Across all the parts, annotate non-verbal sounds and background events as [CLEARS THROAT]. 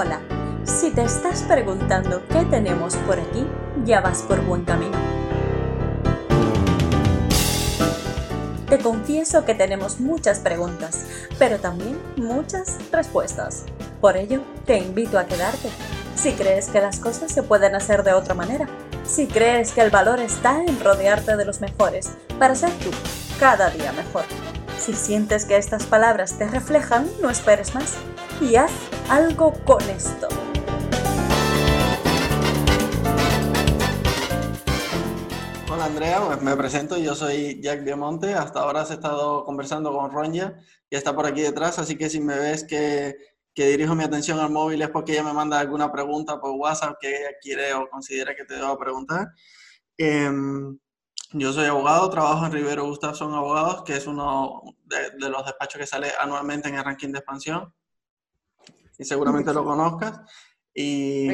Hola, si te estás preguntando qué tenemos por aquí, ya vas por buen camino. Te confieso que tenemos muchas preguntas, pero también muchas respuestas. Por ello, te invito a quedarte. Si crees que las cosas se pueden hacer de otra manera, si crees que el valor está en rodearte de los mejores para ser tú cada día mejor. Si sientes que estas palabras te reflejan, no esperes más y haz algo con esto. Hola Andrea, me presento, yo soy Jack Diamonte, hasta ahora has estado conversando con Ronja, y está por aquí detrás, así que si me ves que, que, dirijo mi atención al móvil es porque ella me manda alguna pregunta por WhatsApp que ella quiere o considera que te debo preguntar. Em, yo soy abogado, trabajo en Rivero Gustafson Abogados, que es uno de, de, los despachos que sale anualmente en el ranking de expansión y seguramente lo [LAUGHS] conozcas. Y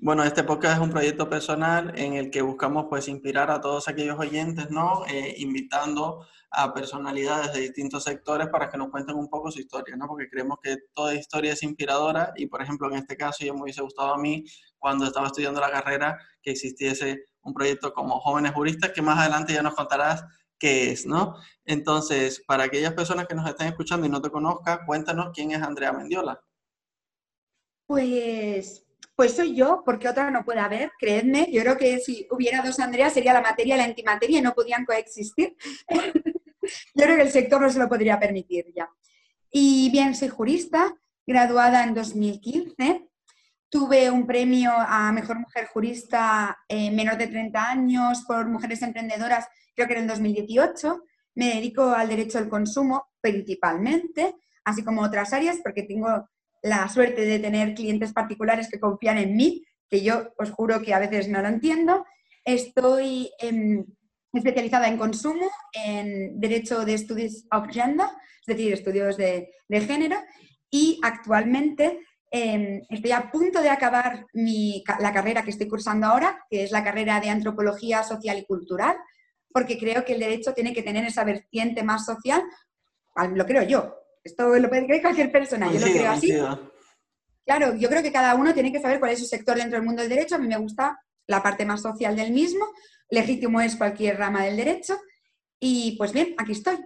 bueno, este podcast es un proyecto personal en el que buscamos pues inspirar a todos aquellos oyentes, ¿no? Eh, invitando a personalidades de distintos sectores para que nos cuenten un poco su historia, ¿no? Porque creemos que toda historia es inspiradora y, por ejemplo, en este caso, yo me hubiese gustado a mí, cuando estaba estudiando la carrera, que existiese un proyecto como Jóvenes Juristas, que más adelante ya nos contarás qué es, ¿no? Entonces, para aquellas personas que nos estén escuchando y no te conozcan, cuéntanos quién es Andrea Mendiola. Pues, pues soy yo, porque otra no puede haber, creedme. Yo creo que si hubiera dos Andreas sería la materia y la antimateria y no podían coexistir. [LAUGHS] yo creo que el sector no se lo podría permitir ya. Y bien, soy jurista, graduada en 2015. Tuve un premio a Mejor Mujer Jurista eh, menor de 30 años por Mujeres Emprendedoras, creo que en el 2018. Me dedico al derecho al consumo principalmente, así como otras áreas, porque tengo la suerte de tener clientes particulares que confían en mí, que yo os juro que a veces no lo entiendo. Estoy em, especializada en consumo, en Derecho de Estudios of Gender, es decir, estudios de, género, y actualmente em, estoy a punto de acabar la carrera que estoy cursando ahora, que es la carrera de Antropología Social y Cultural, porque creo que el derecho tiene que tener esa vertiente más social, lo creo yo, esto lo puede creer cualquier persona, yo lo creo así. Claro, yo creo que cada uno tiene que saber cuál es su sector dentro del mundo del derecho. A mí me gusta la parte más social del mismo. Legítimo es cualquier rama del derecho. Y pues bien, aquí estoy.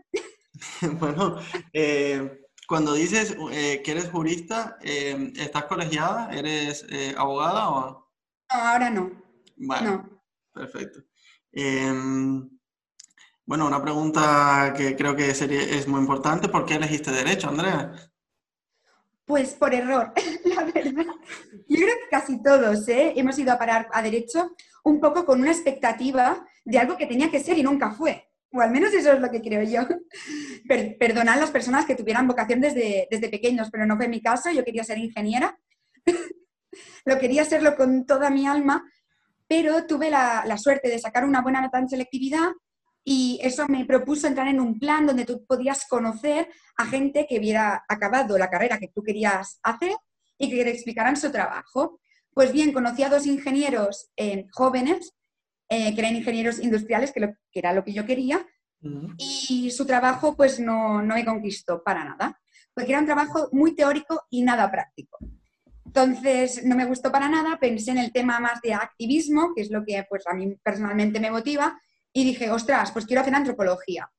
[LAUGHS] bueno, eh, cuando dices eh, que eres jurista, eh, ¿estás colegiada? ¿Eres abogada o...? No, ahora no. Bueno, perfecto. Bueno, una pregunta que creo que sería, es muy importante. ¿Por qué elegiste Derecho, Andrea? Pues por error, [LAUGHS] la verdad. Yo creo que casi todos ¿eh? hemos ido a parar a Derecho un poco con una expectativa de algo que tenía que ser y nunca fue. O al menos eso es lo que creo yo. [LAUGHS] Per perdonad las personas que tuvieran vocación desde, desde pequeños, pero no fue mi caso. Yo quería ser ingeniera. [LAUGHS] lo quería serlo con toda mi alma, pero tuve la, la suerte de sacar una buena nota en selectividad y eso me propuso entrar en un plan donde tú podías conocer a gente que hubiera acabado la carrera que tú querías hacer y que te explicaran su trabajo. Pues bien, conocí a dos ingenieros eh, jóvenes, eh, que eran ingenieros industriales, que, era lo que yo quería, y su trabajo pues no, no me conquistó para nada, porque era un trabajo muy teórico y nada práctico. Entonces, no me gustó para nada, pensé en el tema más de activismo, que es lo que pues, a mí personalmente me motiva, y dije, ostras, pues quiero hacer antropología.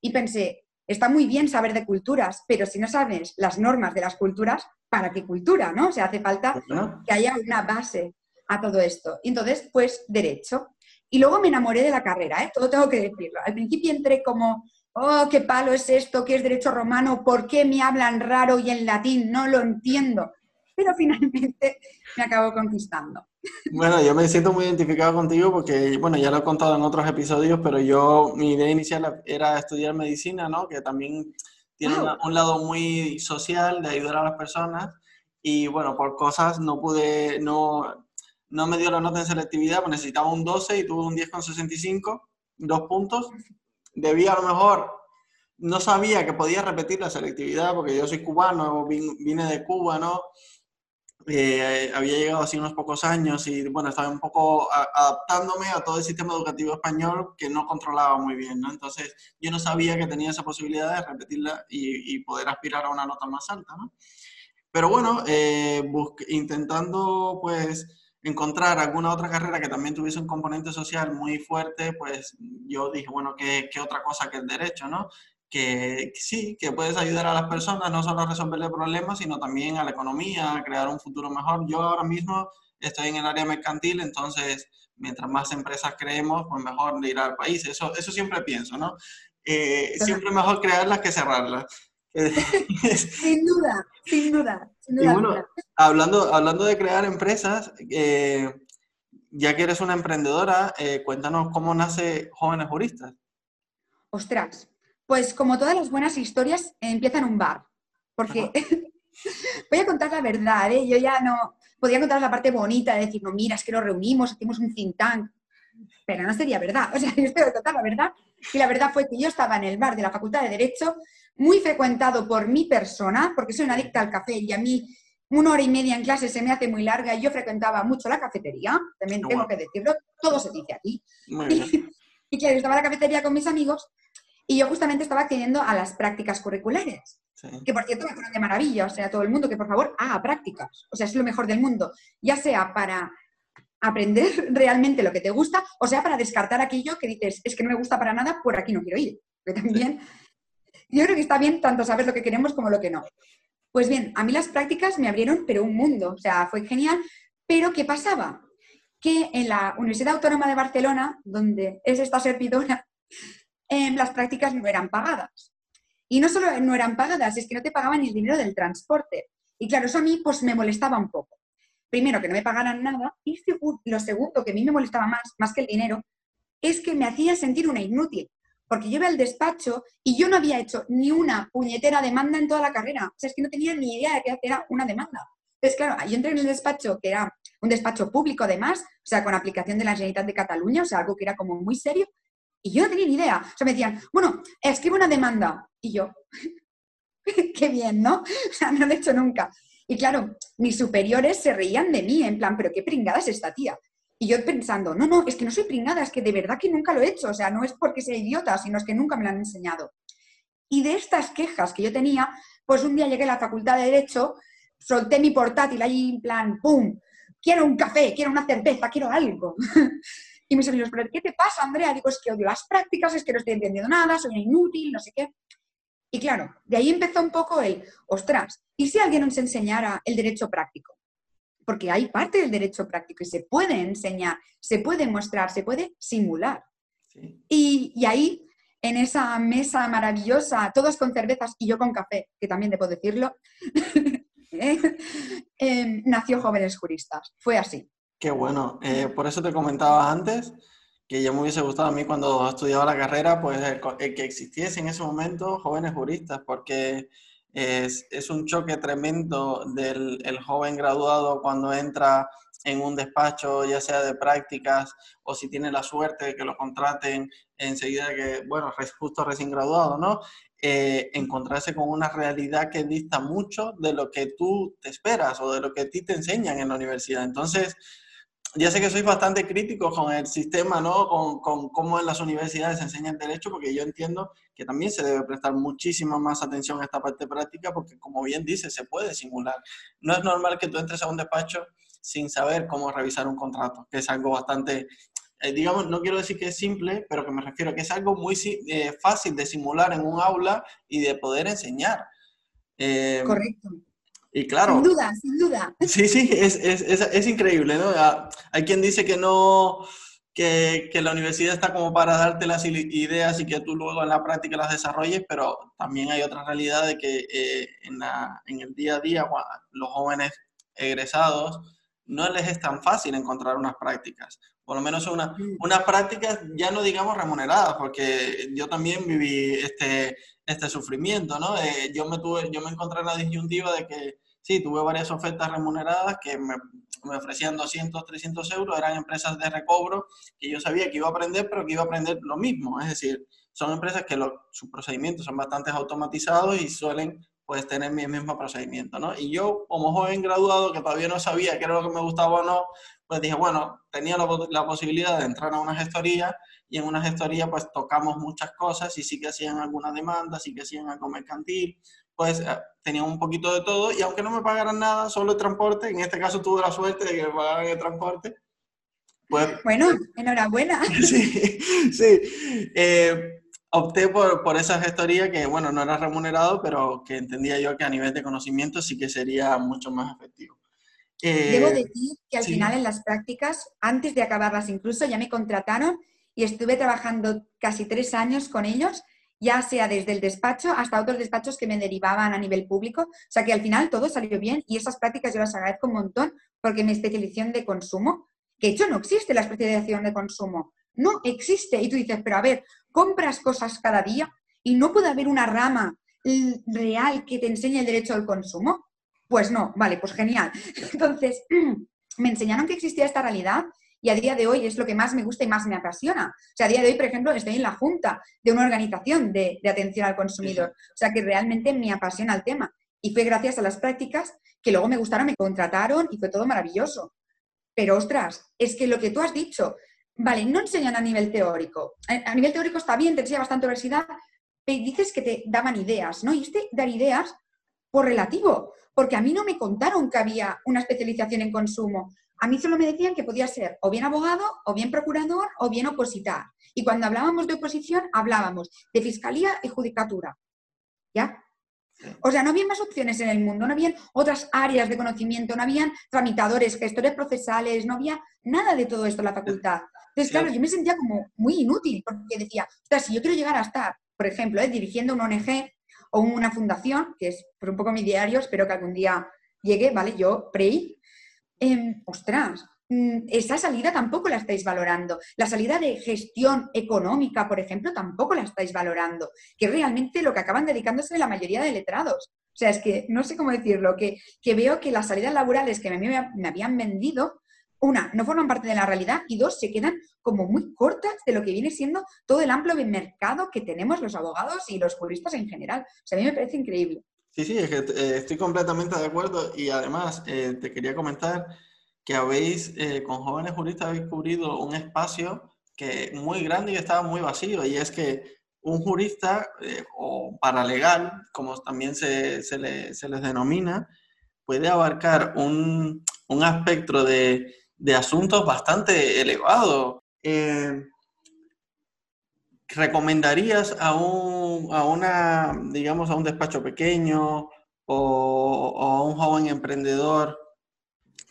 Y pensé, está muy bien saber de culturas, pero si no sabes las normas de las culturas, ¿para qué cultura? ¿no? O sea, hace falta que haya una base a todo esto. Y entonces, pues, derecho. Y luego me enamoré de la carrera, ¿eh? todo tengo que decirlo. Al principio entré como, oh, qué palo es esto, qué es derecho romano, por qué me hablan raro y en latín, no lo entiendo. Pero finalmente me acabo conquistando. Bueno, yo me siento muy identificado contigo porque, bueno, ya lo he contado en otros episodios, pero yo, mi idea inicial era estudiar medicina, ¿no? Que también tiene un lado muy social de ayudar a las personas y, bueno, por cosas no pude, no, no me dio la nota en selectividad, pues necesitaba un 12 y tuve un 10,65, dos puntos. Debía a lo mejor, no sabía que podía repetir la selectividad porque yo soy cubano, vine de Cuba, ¿no? Eh, había llegado así unos pocos años y bueno, estaba un poco adaptándome a todo el sistema educativo español que no controlaba muy bien, ¿no? Entonces yo no sabía que tenía esa posibilidad de repetirla y, y poder aspirar a una nota más alta, ¿no? Pero bueno, eh, intentando pues encontrar alguna otra carrera que también tuviese un componente social muy fuerte, pues yo dije, bueno, ¿qué, qué otra cosa que el derecho, no? Que, sí, que puedes ayudar a las personas no solo a resolverle problemas, sino también a la economía, a crear un futuro mejor. Yo ahora mismo estoy en el área mercantil, entonces mientras más empresas creemos, pues mejor irá al país. Eso, eso siempre pienso, ¿no? Eh, siempre mejor crearlas que cerrarlas. [LAUGHS] sin duda, sin duda. y bueno, hablando, hablando de crear empresas, eh, ya que eres una emprendedora, eh, cuéntanos cómo nace Jóvenes Juristas. Ostras, pues como todas las buenas historias, empieza en un bar. Porque [LAUGHS] voy a contar la verdad, ¿eh? yo ya no, podría contar la parte bonita de decir, no, mira, es que nos reunimos, hacemos un think tank, pero no sería verdad. O sea, [LAUGHS] yo estoy contar la verdad. Y la verdad fue que yo estaba en el bar de la Facultad de Derecho, muy frecuentado por mi persona, porque soy una adicta al café y a mí una hora y media en clase se me hace muy larga y yo frecuentaba mucho la cafetería, también tengo que decirlo, todo se dice aquí. Y, [LAUGHS] y claro, estaba en la cafetería con mis amigos y yo justamente estaba accediendo a las prácticas curriculares. Que por cierto me fueron de maravilla, o sea, todo el mundo que por favor haga prácticas, o sea, es lo mejor del mundo, ya sea para aprender [LAUGHS] realmente lo que te gusta, o sea, para descartar aquello que dices, es que no me gusta para nada, por aquí no quiero ir. Que también, yo creo que está bien tanto saber lo que queremos como lo que no. Pues bien, a mí las prácticas me abrieron, pero un mundo, o sea, fue genial, pero ¿qué pasaba? Que en la Universidad Autónoma de Barcelona, donde es esta servidora, eh, las prácticas no eran pagadas. Y no solo no eran pagadas, es que no te pagaban el dinero del transporte. Y claro, eso a mí pues me molestaba un poco. Primero, que no me pagaran nada. Y lo segundo, que a mí me molestaba más, más que el dinero, es que me hacía sentir una inútil. Porque yo iba al despacho y yo no había hecho ni una puñetera demanda en toda la carrera. O sea, es que no tenía ni idea de qué era una demanda. Entonces, claro, yo entré en el despacho, que era un despacho público además, o sea, con aplicación de la Generalitat de Cataluña, o sea, algo que era como muy serio, y yo no tenía ni idea. O sea, me decían, bueno, escribe una demanda. Y yo, [LAUGHS] qué bien, ¿no? [LAUGHS] O sea, no lo he hecho nunca. Y claro, mis superiores se reían de mí, en plan, pero qué pringada es esta tía. Y yo pensando, no, no, es que no soy pringada, es que de verdad que nunca lo he hecho. O sea, no es porque sea idiota, sino es que nunca me lo han enseñado. Y de estas quejas que yo tenía, pues un día llegué a la facultad de Derecho, solté mi portátil ahí en plan, ¡pum! Quiero un café, quiero una cerveza, quiero algo. [LAUGHS] Y mis amigos, ¿pero qué te pasa, Andrea? Digo, es que odio las prácticas, es que no estoy entendiendo nada, soy inútil, no sé qué. Y claro, de ahí empezó un poco el, ostras, ¿y si alguien nos enseñara el derecho práctico? Porque hay parte del derecho práctico y se puede enseñar, se puede mostrar, se puede simular. Y, y, ahí, en esa mesa maravillosa, todos con cervezas y yo con café, que también debo decirlo, [LAUGHS] eh, eh, nació Jóvenes Juristas. Fue así. Qué bueno. Eh, por eso te comentaba antes que ya me hubiese gustado a mí cuando estudiaba la carrera, pues el, que existiese en ese momento jóvenes juristas, porque es, es un choque tremendo del el joven graduado cuando entra en un despacho, ya sea de prácticas o si tiene la suerte de que lo contraten enseguida que, bueno, justo recién graduado, ¿no? Eh, encontrarse con una realidad que dista mucho de lo que tú te esperas o de lo que a ti te enseñan en la universidad. Entonces, ya sé que soy bastante crítico con el sistema, ¿no? Con, con, cómo en las universidades se enseña el derecho, porque yo entiendo que también se debe prestar muchísima más atención a esta parte práctica, porque como bien dice, se puede simular. No es normal que tú entres a un despacho sin saber cómo revisar un contrato, que es algo bastante, eh, digamos, no quiero decir que es simple, pero que me refiero a que es algo muy eh, fácil de simular en un aula y de poder enseñar. Eh, Correcto. Y claro. Sin duda, sin duda. Sí, sí, es, es, es, es increíble, ¿no? Ah, hay quien dice que no, que, que, la universidad está como para darte las ideas y que tú luego en la práctica las desarrolles, pero también hay otra realidad de que eh, en, la, en, el día a día los jóvenes egresados no les es tan fácil encontrar unas prácticas. Por lo menos una, mm. unas prácticas ya no digamos remuneradas, porque yo también viví este, este sufrimiento, ¿no? Eh, yo, me tuve, yo me encontré en la disyuntiva de que sí, tuve varias ofertas remuneradas que me, ofrecían 200, 300 euros, eran empresas de recobro que yo sabía que iba a aprender, pero que iba a aprender lo mismo, es decir, son empresas que sus procedimientos son bastante automatizados y suelen pues tener mi mismo procedimiento, ¿no? Y yo, como joven graduado que todavía no sabía qué era lo que me gustaba o no, pues dije, bueno, tenía la, la posibilidad de entrar a una gestoría y en una gestoría pues tocamos muchas cosas y sí que hacían alguna demanda, sí que hacían algo mercantil, pues eh, tenía un poquito de todo y aunque no me pagaran nada, solo el transporte, en este caso tuve la suerte de que me pagaran el transporte. Pues, bueno, enhorabuena. [LAUGHS] Sí, sí. Eh, opté por, por, esa gestoría que, bueno, no era remunerado, pero que entendía yo que a nivel de conocimiento sí que sería mucho más efectivo. Debo decir que al final en las prácticas, antes de acabarlas incluso, ya me contrataron y estuve trabajando casi tres años con ellos, ya sea desde el despacho hasta otros despachos que me derivaban a nivel público. O sea que al final todo salió bien y esas prácticas yo las agradezco un montón porque mi especialización de consumo, que de hecho no existe la especialización de consumo, no existe. Y tú dices, pero a ver, compras cosas cada día y no puede haber una rama real que te enseñe el derecho al consumo. Pues no, vale, pues genial. [LAUGHS] Entonces, [CLEARS THROAT] me enseñaron que existía esta realidad y a día de hoy es lo que más me gusta y más me apasiona. O sea, a día de hoy, por ejemplo, estoy en la junta de una organización de, atención al consumidor. O sea, que realmente me apasiona el tema. Y fue gracias a las prácticas que luego me gustaron, me contrataron y fue todo maravilloso. Pero ostras, es que lo que tú has dicho, vale, no enseñan a nivel teórico. A nivel teórico está bien, te enseña bastante universidad, pero dices que te daban ideas, ¿no? Y este dar ideas por relativo, porque a mí no me contaron que había una especialización en consumo. A mí solo me decían que podía ser o bien abogado, o bien procurador, o bien opositar. Y cuando hablábamos de oposición, hablábamos de fiscalía y judicatura. ¿Ya? O sea, no había más opciones en el mundo, no habían otras áreas de conocimiento, no habían tramitadores, gestores procesales, no había nada de todo esto en la facultad. Entonces, claro, yo me sentía como muy inútil, porque decía, o sea, si yo quiero llegar a estar, por ejemplo, ¿eh? dirigiendo una ONG o una fundación, que es por un poco mi diario, espero que algún día llegue, ¿vale? Yo, PREI, eh, ostras, mm, esa salida tampoco la estáis valorando. La salida de gestión económica, por ejemplo, tampoco la estáis valorando, que es realmente lo que acaban dedicándose la mayoría de letrados. O sea, es que no sé cómo decirlo, que, que veo que las salidas laborales que me, me, habían vendido, una, no forman parte de la realidad y dos, se quedan como muy cortas de lo que viene siendo todo el amplio mercado que tenemos los abogados y los juristas en general. O sea, a mí me parece increíble. Sí, sí, es que eh, estoy completamente de acuerdo y además eh, te quería comentar que habéis, eh, con jóvenes juristas, habéis cubrido un espacio que muy grande y estaba muy vacío y es que un jurista o paralegal, como también se, se, les denomina, puede abarcar un, un aspecto de, de, asuntos bastante elevado. ¿Recomendarías a un, a una, digamos, a un despacho pequeño o, a un joven emprendedor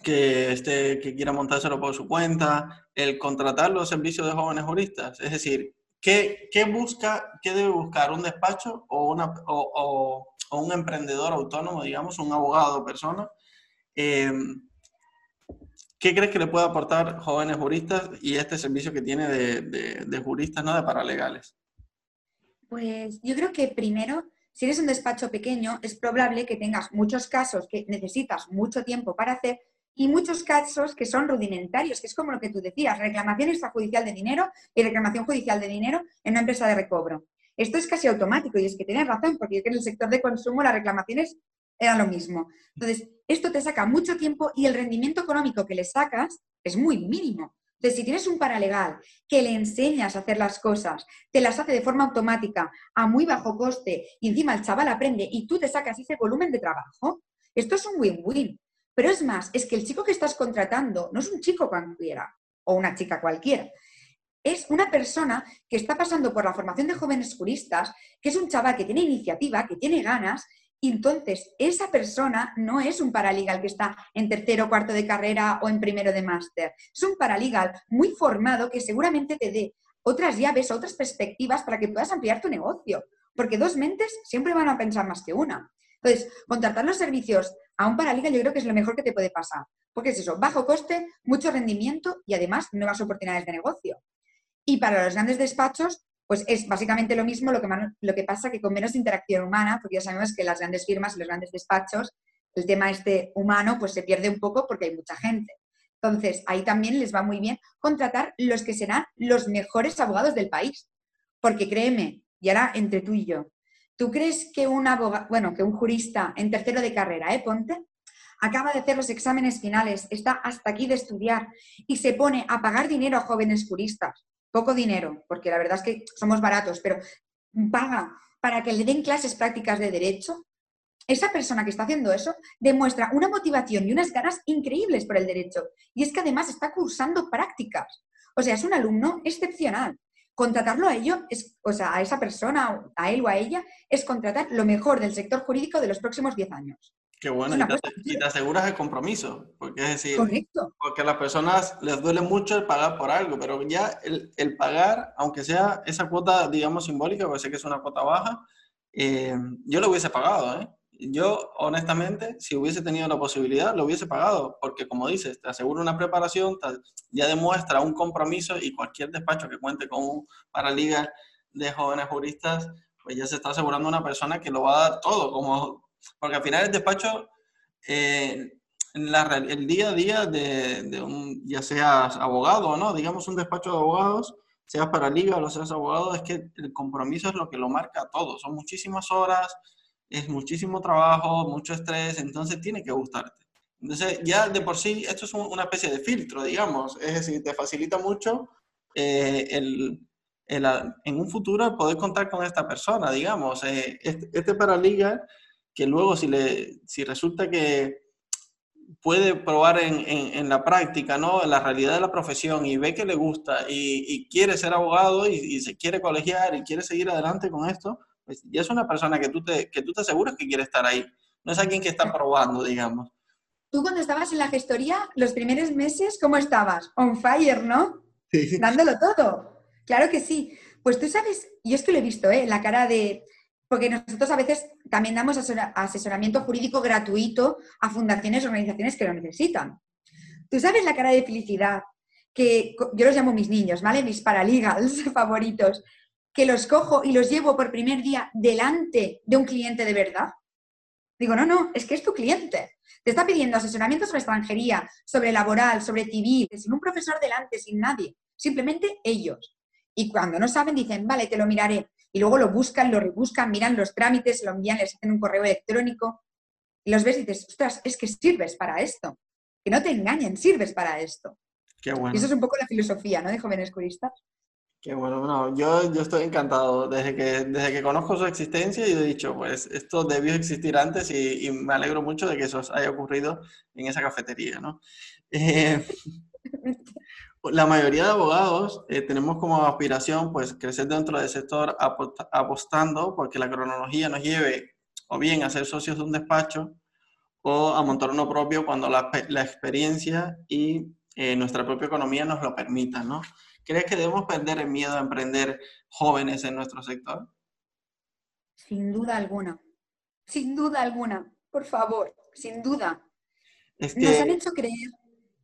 que, esté, que quiera montárselo por su cuenta, el contratar los servicios de jóvenes juristas? Es decir, ¿qué, qué busca, qué debe buscar un despacho o, una, o, o, un emprendedor autónomo, digamos, un abogado o persona? Eh, ¿Qué crees que le puede aportar jóvenes juristas y este servicio que tiene de, juristas, no de paralegales? Pues yo creo que primero, si eres un despacho pequeño, es probable que tengas muchos casos que necesitas mucho tiempo para hacer y muchos casos que son rudimentarios, que es como lo que tú decías, reclamación extrajudicial de dinero y reclamación judicial de dinero en una empresa de recobro. Esto es casi automático y es que tienes razón, porque en el sector de consumo las reclamaciones eran lo mismo. Entonces, esto te saca mucho tiempo y el rendimiento económico que le sacas es muy mínimo. Entonces, si tienes un paralegal que le enseñas a hacer las cosas, te las hace de forma automática, a muy bajo coste, y encima el chaval aprende y tú te sacas ese volumen de trabajo, esto es un win-win. Pero es más, es que el chico que estás contratando no es un chico cualquiera o una chica cualquiera. Es una persona que está pasando por la formación de jóvenes juristas, que es un chaval que tiene iniciativa, que tiene ganas entonces, esa persona no es un paralegal que está en tercero cuarto de carrera o en primero de máster. Es un paralegal muy formado que seguramente te dé otras llaves, otras perspectivas para que puedas ampliar tu negocio. Porque dos mentes siempre van a pensar más que una. Entonces, contratar los servicios a un paralegal yo creo que es lo mejor que te puede pasar. Porque es eso, bajo coste, mucho rendimiento y además nuevas oportunidades de negocio. Y para los grandes despachos, pues es básicamente lo mismo, lo que, pasa que con menos interacción humana, porque ya sabemos que las grandes firmas y los grandes despachos, el tema este humano, pues se pierde un poco porque hay mucha gente. Entonces, ahí también les va muy bien contratar los que serán los mejores abogados del país. Porque créeme, y ahora entre tú y yo, ¿tú crees que un abogado, bueno, que un jurista en tercero de carrera, eh, ponte, acaba de hacer los exámenes finales, está hasta aquí de estudiar y se pone a pagar dinero a jóvenes juristas poco dinero, porque la verdad es que somos baratos, pero paga para que le den clases prácticas de derecho, esa persona que está haciendo eso demuestra una motivación y unas ganas increíbles por el derecho. Y es que además está cursando prácticas. O sea, es un alumno excepcional. Contratarlo a ello, es, o sea, a esa persona, a él o a ella, es contratar lo mejor del sector jurídico de los próximos 10 años. Qué bueno, y te, aseguras el compromiso, porque es decir, Correcto. porque a las personas les duele mucho el pagar por algo, pero ya el, el pagar, aunque sea esa cuota, digamos, simbólica, porque sé que es una cuota baja, eh, yo lo hubiese pagado, ¿eh? Yo, honestamente, si hubiese tenido la posibilidad, lo hubiese pagado, porque como dices, te asegura una preparación, ya demuestra un compromiso y cualquier despacho que cuente con un paralegal de jóvenes juristas, pues ya se está asegurando una persona que lo va a dar todo, como, porque al final el despacho, eh, el día a día de, un, ya seas abogado o no, digamos un despacho de abogados, seas paralegal o seas abogado, es que el compromiso es lo que lo marca todo, son muchísimas horas, es muchísimo trabajo, mucho estrés, entonces tiene que gustarte. Entonces, ya de por sí, esto es una especie de filtro, digamos, es decir, te facilita mucho eh, el, el, en un futuro poder contar con esta persona, digamos. Eh, este, este paraliga, que luego si, le, si resulta que puede probar en, en, la práctica, ¿no? En la realidad de la profesión y ve que le gusta y, y quiere ser abogado y, y, se quiere colegiar y quiere seguir adelante con esto, pues ya es una persona que tú, te, que tú te aseguras que quiere estar ahí. No es alguien que está probando, digamos. Tú cuando estabas en la gestoría, los primeros meses, ¿cómo estabas? On fire, ¿no? Sí. Dándolo todo. Claro que sí. Pues tú sabes, yo es que lo he visto, ¿eh? La cara de... Porque nosotros a veces también damos asesoramiento jurídico gratuito a fundaciones o organizaciones que lo necesitan. Tú sabes la cara de felicidad que yo los llamo mis niños, ¿vale? Mis paralegals [LAUGHS] favoritos, que los cojo y los llevo por primer día delante de un cliente de verdad? Digo, no, no, es que es tu cliente. Te está pidiendo asesoramiento sobre extranjería, sobre laboral, sobre civil, sin un profesor delante, sin nadie. Simplemente ellos. Y cuando no saben, dicen, vale, te lo miraré. Y luego lo buscan, lo rebuscan, miran los trámites, lo envían, les hacen un correo electrónico. Y los ves y dices, ostras, es que sirves para esto. Que no te engañen, sirves para esto. Qué bueno. Y eso es un poco la filosofía, ¿no? De jóvenes juristas. Qué bueno, no, yo, yo estoy encantado. Desde que, desde que conozco su existencia, yo he dicho, pues esto debió existir antes y, y me alegro mucho de que eso haya ocurrido en esa cafetería, ¿no? Eh, [LAUGHS] la mayoría de abogados eh, tenemos como aspiración, pues, crecer dentro del sector apostando porque la cronología nos lleve o bien a ser socios de un despacho o a montar uno propio cuando la, la experiencia y eh, nuestra propia economía nos lo permita, ¿no? ¿Crees que debemos perder el miedo a emprender jóvenes en nuestro sector? Sin duda alguna. Sin duda alguna. Por favor, sin duda. Nos han hecho creer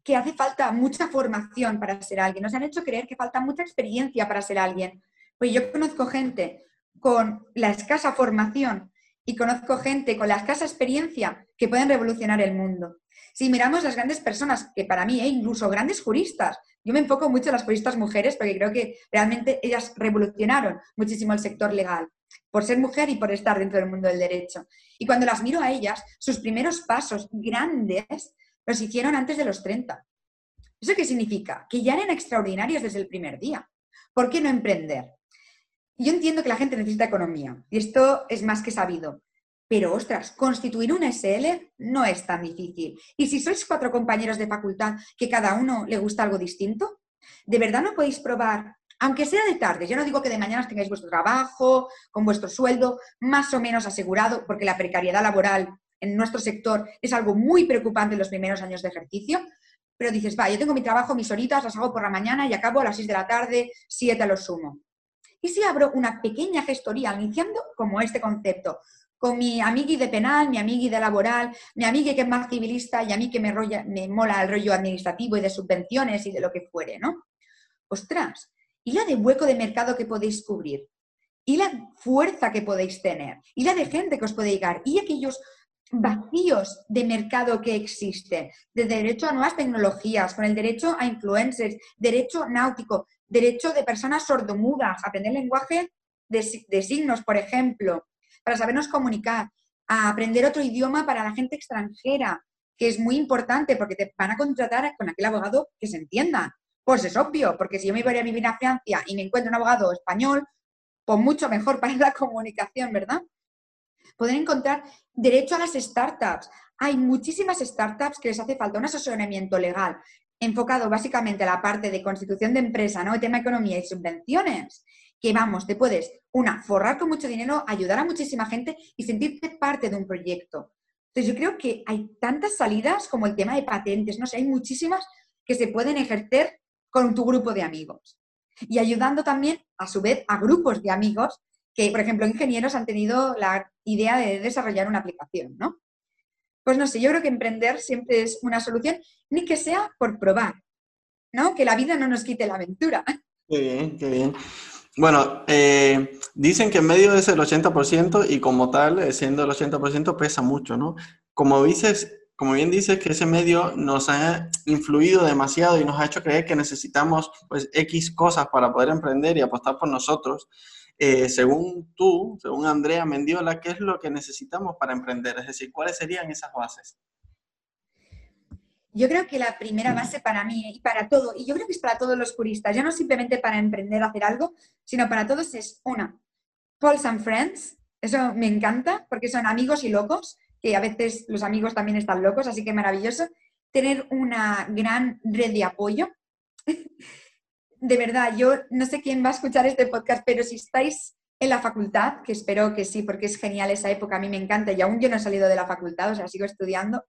que hace falta mucha formación para ser alguien. Nos han hecho creer que falta mucha experiencia para ser alguien. Pues yo conozco gente con la escasa formación y conozco gente con la escasa experiencia que pueden revolucionar el mundo. Si miramos las grandes personas, que para mí, ¿eh? incluso grandes juristas, yo me enfoco mucho en las juristas mujeres porque creo que realmente ellas revolucionaron muchísimo el sector legal por ser mujer y por estar dentro del mundo del derecho. Y cuando las miro a ellas, sus primeros pasos grandes los hicieron antes de los 30. ¿Eso qué significa? Que ya eran extraordinarias desde el primer día. ¿Por qué no emprender? Yo entiendo que la gente necesita economía y esto es más que sabido. Pero, ostras, constituir un SL no es tan difícil. Y si sois cuatro compañeros de facultad que cada uno le gusta algo distinto, ¿de verdad no podéis probar, aunque sea de tarde? Yo no digo que de mañana tengáis vuestro trabajo, con vuestro sueldo más o menos asegurado, porque la precariedad laboral en nuestro sector es algo muy preocupante en los primeros años de ejercicio. Pero dices, va, yo tengo mi trabajo, mis horitas, las hago por la mañana y acabo a las 6 de la tarde, 7 a lo sumo. ¿Y si abro una pequeña gestoría iniciando como este concepto? con mi amigui de penal, mi amigui de laboral, mi amigui que es más civilista y a mí que me, me mola el rollo administrativo y de subvenciones y de lo que fuere, ¿no? Ostras, ¿y la de hueco de mercado que podéis cubrir? ¿Y la fuerza que podéis tener? ¿Y la de gente que os puede llegar? ¿Y aquellos vacíos de mercado que existen? De derecho a nuevas tecnologías, con el derecho a influencers, derecho náutico, derecho de personas sordomudas, aprender lenguaje de, de signos, por ejemplo, para sabernos comunicar, a aprender otro idioma para la gente extranjera, que es muy importante porque te van a contratar con aquel abogado que se entienda. Pues es obvio, porque si yo me voy a vivir a Francia y me encuentro un abogado español, pues mucho mejor para la comunicación, ¿verdad? Poder encontrar derecho a las startups. Hay muchísimas startups que les hace falta un asesoramiento legal enfocado básicamente a la parte de constitución de empresa, ¿no? El tema economía y subvenciones, que vamos, te puedes, una, forrar con mucho dinero, ayudar a muchísima gente y sentirte parte de un proyecto. Entonces yo creo que hay tantas salidas como el tema de patentes, no sé, hay muchísimas que se pueden ejercer con tu grupo de amigos. Y ayudando también, a su vez, a grupos de amigos que, por ejemplo, ingenieros han tenido la idea de desarrollar una aplicación, ¿no? Pues no sé, yo creo que emprender siempre es una solución, ni que sea por probar, ¿no? Que la vida no nos quite la aventura. Qué bien, qué bien. Bueno, eh, dicen que en medio es el 80% y como tal, eh, siendo el 80%, pesa mucho, ¿no? Como dices, como bien dices, que ese medio nos ha influido demasiado y nos ha hecho creer que necesitamos pues X cosas para poder emprender y apostar por nosotros. Eh, según tú, según Andrea Mendiola, ¿qué es lo que necesitamos para emprender? Es decir, ¿cuáles serían esas bases? Yo creo que la primera base para mí y para todo, y yo creo que es para todos los juristas, ya no simplemente para emprender, hacer algo, sino para todos es una, Pauls and Friends, eso me encanta porque son amigos y locos, que a veces los amigos también están locos, así que maravilloso, tener una gran red de apoyo [LAUGHS] de verdad, yo no sé quién va a escuchar este podcast, pero si estáis en la facultad, que espero que sí, porque es genial esa época, a mí me encanta y aún yo no he salido de la facultad, o sea, sigo estudiando,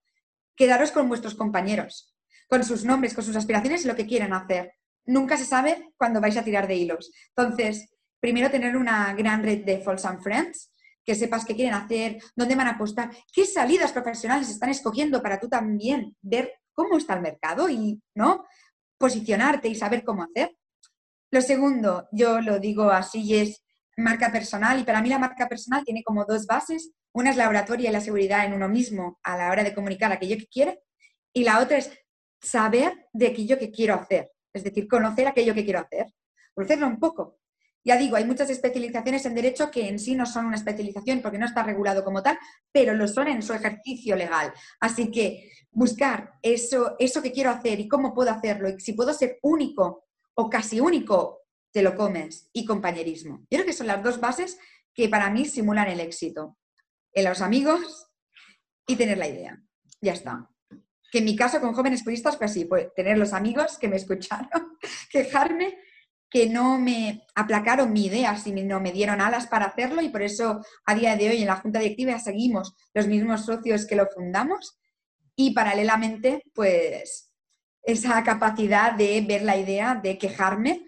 quedaros con vuestros compañeros, con sus nombres, con sus aspiraciones y lo que quieren hacer. Nunca se sabe cuándo vais a tirar de hilos. Entonces, primero tener una gran red de False and Friends, que sepas qué quieren hacer, dónde van a apostar, qué salidas profesionales están escogiendo para tú también ver cómo está el mercado y, ¿no? Posicionarte y saber cómo hacer. Lo segundo, yo lo digo así, es marca personal y para mí la marca personal tiene como dos bases. Una es la oratoria y la seguridad en uno mismo a la hora de comunicar aquello que quiere y la otra es saber de aquello que quiero hacer, es decir, conocer aquello que quiero hacer, conocerlo un poco. Ya digo, hay muchas especializaciones en derecho que en sí no son una especialización porque no está regulado como tal, pero lo son en su ejercicio legal. Así que buscar eso, eso que quiero hacer y cómo puedo hacerlo y si puedo ser único o casi único, te lo comes, y compañerismo. Yo creo que son las dos bases que para mí simulan el éxito. En los amigos y tener la idea. Ya está. Que en mi caso con jóvenes puristas fue así, tener los amigos que me escucharon, [LAUGHS] quejarme, que no me aplacaron mi idea, sino me dieron alas para hacerlo y por eso a día de hoy en la Junta Directiva seguimos los mismos socios que lo fundamos y paralelamente pues esa capacidad de ver la idea, de quejarme,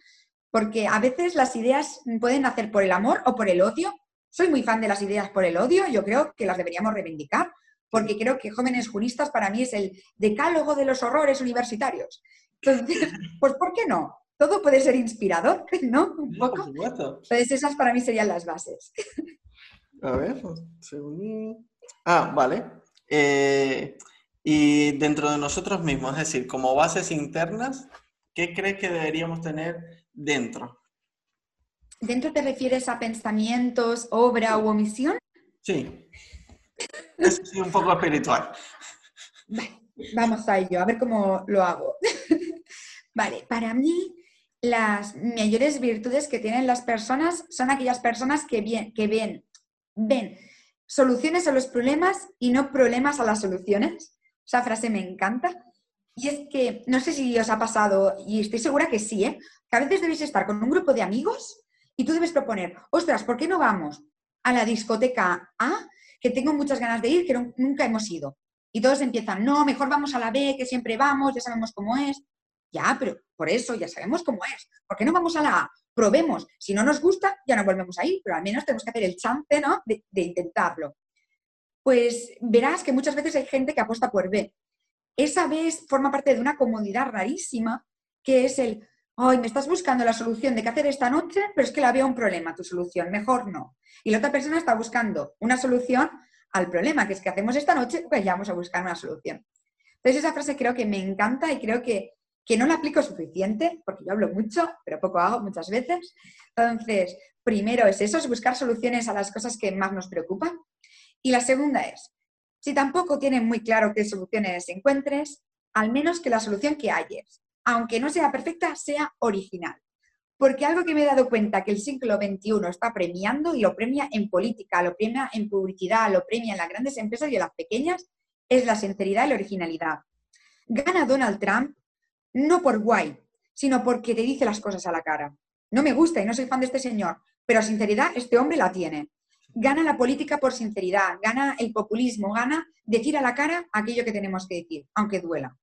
porque a veces las ideas pueden hacer por el amor o por el odio. Soy muy fan de las ideas por el odio, yo creo que las deberíamos reivindicar, porque creo que jóvenes juristas para mí es el decálogo de los horrores universitarios. Entonces, [LAUGHS] pues ¿por qué no? Todo puede ser inspirador, ¿no? Un poco. Entonces esas para mí serían las bases. A ver, Ah, vale. Eh, y dentro de nosotros mismos, es decir, como bases internas, ¿qué crees que deberíamos tener dentro? ¿Dentro te refieres a pensamientos, obra u omisión? Sí. Es un poco espiritual. vamos a ello, a ver cómo lo hago. vale, para mí las mayores virtudes que tienen las personas son aquellas personas que, que ven, ven soluciones a los problemas y no problemas a las soluciones. Esa frase me encanta. Y es que, no sé si os ha pasado, y estoy segura que sí, ¿eh? que a veces debéis estar con un grupo de amigos y tú debes proponer, ostras, ¿por qué no vamos a la discoteca A, que tengo muchas ganas de ir, que nunca hemos ido? Y todos empiezan, no, mejor vamos a la B, que siempre vamos, ya sabemos cómo es. Ya, pero por eso ya sabemos cómo es. ¿Por qué no vamos a la A? Probemos. Si no nos gusta, ya no volvemos a ir, pero al menos tenemos que hacer el chance, ¿no? de intentarlo pues verás que muchas veces hay gente que apuesta por B. Esa B forma parte de una comodidad rarísima, que es el, ay, me estás buscando la solución de qué hacer esta noche, pero es que la veo un problema, tu solución, mejor no. Y la otra persona está buscando una solución al problema, que es que hacemos esta noche, pues ya vamos a buscar una solución. Entonces esa frase creo que me encanta y creo que, que no la aplico suficiente, porque yo hablo mucho, pero poco hago muchas veces. Entonces, primero es eso, es buscar soluciones a las cosas que más nos preocupan. Y la segunda es, si tampoco tienes muy claro qué soluciones encuentres, al menos que la solución que halles, aunque no sea perfecta, sea original. porque algo que me he dado cuenta que el siglo XXI está premiando y lo premia en política, lo premia en publicidad, lo premia en las grandes empresas y en las pequeñas, es la sinceridad y la originalidad. Gana Donald Trump no por guay, sino porque te dice las cosas a la cara. No me gusta y no soy fan de este señor, pero sinceridad este hombre la tiene. Gana la política por sinceridad, gana el populismo, gana decir a la cara aquello que tenemos que decir, aunque duela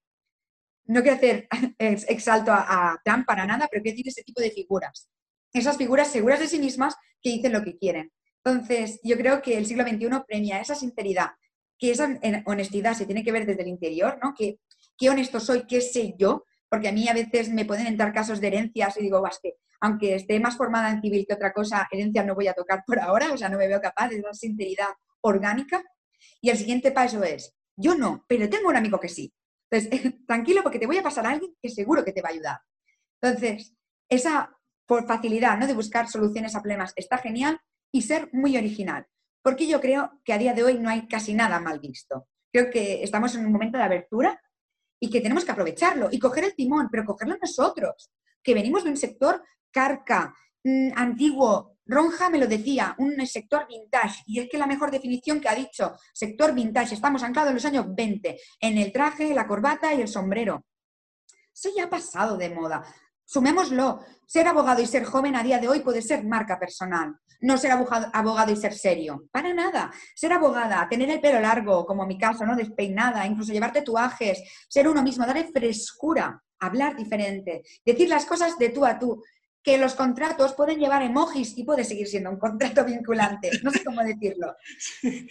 no quiero hacer [LAUGHS] exalto a, Trump para nada, pero quiero decir ese tipo de figuras. Esas figuras seguras de sí mismas que dicen lo que quieren. Entonces, yo creo que el siglo XXI premia esa sinceridad, que esa honestidad se tiene que ver desde el interior, ¿no? Que, qué honesto soy, qué sé yo, porque a mí a veces me pueden entrar casos de herencias y digo, vas que aunque esté más formada en civil que otra cosa, herencia no voy a tocar por ahora, o sea, no me veo capaz de esa sinceridad orgánica. Y el siguiente paso es, yo no, pero tengo un amigo que sí. Entonces, [LAUGHS] tranquilo porque te voy a pasar a alguien que seguro que te va a ayudar. Entonces, esa por facilidad ¿no? de buscar soluciones a problemas está genial y ser muy original. Porque yo creo que a día de hoy no hay casi nada mal visto. Creo que estamos en un momento de abertura y que tenemos que aprovecharlo y coger el timón, pero cogerlo nosotros, que venimos de un sector carca, mm, antiguo, Ronja me lo decía, un sector vintage, y es que la mejor definición que ha dicho, sector vintage, estamos anclados en los años 20, en el traje, la corbata y el sombrero. Eso ya ha pasado de moda. Sumémoslo, ser abogado y ser joven a día de hoy puede ser marca personal, no ser abogado, y ser serio, para nada. Ser abogada, tener el pelo largo, como mi caso, ¿no? Despeinada, incluso llevar tatuajes, ser uno mismo, darle frescura, hablar diferente, decir las cosas de tú a tú que los contratos pueden llevar emojis y puede seguir siendo un contrato vinculante. No sé cómo decirlo.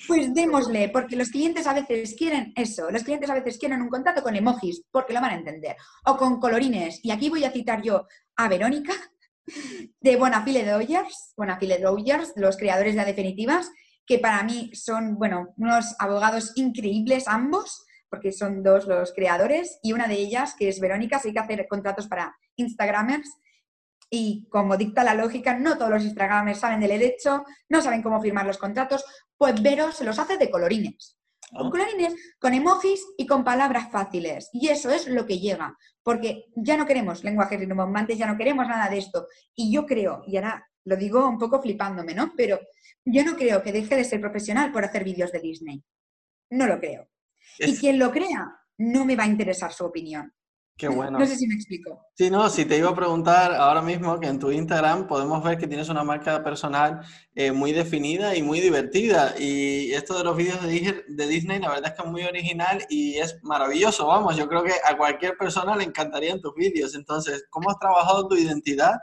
Pues démosle, porque los clientes a veces quieren eso. Los clientes a veces quieren un contrato con emojis, porque lo van a entender. O con colorines. Y aquí voy a citar yo a Verónica de Bonafile Doyers, Bonafile Doyers, los creadores de la Definitivas, que para mí son, bueno, unos abogados increíbles ambos, porque son dos los creadores, y una de ellas, que es Verónica, se hay que hacer contratos para Instagramers y como dicta la lógica, no todos los Instagramers saben del derecho, no saben cómo firmar los contratos, pues Vero se los hace de colorines. Con ah. colorines, con emojis y con palabras fáciles. Y eso es lo que llega, porque ya no queremos lenguajes rimbombantes, ya no queremos nada de esto. Y yo creo, y ahora lo digo un poco flipándome, ¿no? Pero yo no creo que deje de ser profesional por hacer vídeos de Disney. No lo creo. Y quien lo crea, no me va a interesar su opinión. Qué [LAUGHS] bueno. No sé si me explico. Sí, no, si te iba a preguntar ahora mismo que en tu Instagram podemos ver que tienes una marca personal eh, muy definida y muy divertida. Y esto de los vídeos de, de Disney, la verdad es que es muy original y es maravilloso. Vamos, yo creo que a cualquier persona le encantarían tus vídeos. Entonces, ¿cómo has trabajado tu identidad?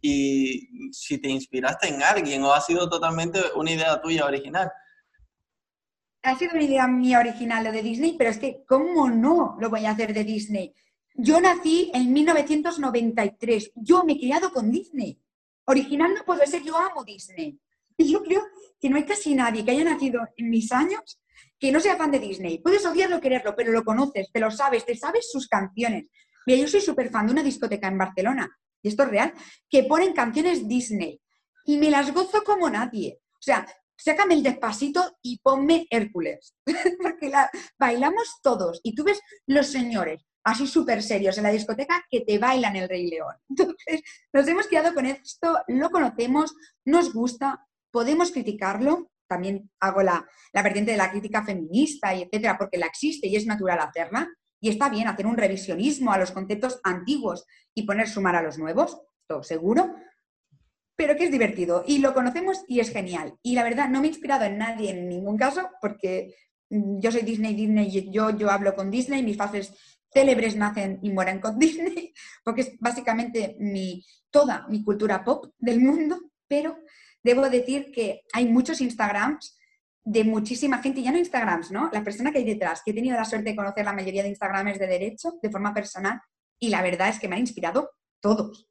Y si te inspiraste en alguien o ha sido totalmente una idea tuya original ha sido una idea mía original lo de Disney, pero es que, ¿cómo no lo voy a hacer de Disney? Yo nací en 1993. Yo me he criado con Disney. Original no puedo ser, yo amo Disney. Y yo creo que no hay casi nadie que haya nacido en mis años que no sea fan de Disney. Puedes odiarlo o quererlo, pero lo conoces, te lo sabes, te sabes sus canciones. Mira, yo soy súper fan de una discoteca en Barcelona, y esto es real, que ponen canciones Disney. Y me las gozo como nadie. O sea, sácame el despacito y ponme Hércules. [LAUGHS] Porque la, bailamos todos. Y tú ves los señores así súper serios en la discoteca que te bailan el Rey León. [LAUGHS] Entonces, nos hemos quedado con esto, lo conocemos, nos gusta, podemos criticarlo. También hago la, la vertiente de la crítica feminista y etcétera, porque la existe y es natural hacerla. Y está bien hacer un revisionismo a los conceptos antiguos y poner sumar a los nuevos, todo seguro, pero que es divertido y lo conocemos y es genial. Y la verdad, no me he inspirado en nadie en ningún caso, porque mm, yo soy Disney, Disney, yo, yo hablo con Disney, mis fases célebres nacen y mueren con [LAUGHS] Disney, porque es básicamente mi, toda mi cultura pop del mundo, pero debo decir que hay muchos Instagrams de muchísima gente, ya no Instagrams, ¿no? La persona que hay detrás, que he tenido la suerte de conocer la mayoría de Instagramers de derecho de forma personal, y la verdad es que me han inspirado todos.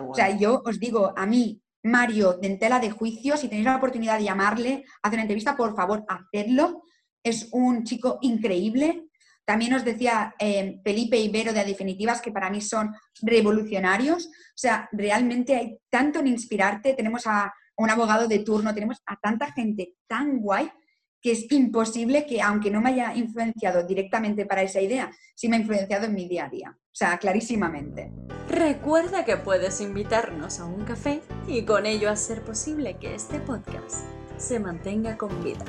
O sea, yo os digo, a mí, Mario, de Entela de Juicio, si tenéis la oportunidad de llamarle, hacer una entrevista, por favor, hacedlo. Es un chico increíble, también os decía eh, Felipe Ibero de Definitivas que para mí son revolucionarios. O sea, realmente hay tanto en inspirarte. Tenemos a un abogado de turno, tenemos a tanta gente tan guay que es imposible que, aunque no me haya influenciado directamente para esa idea, sí me ha influenciado en mi día a día. O sea, clarísimamente. Recuerda que puedes invitarnos a un café y con ello hacer posible que este podcast se mantenga con vida.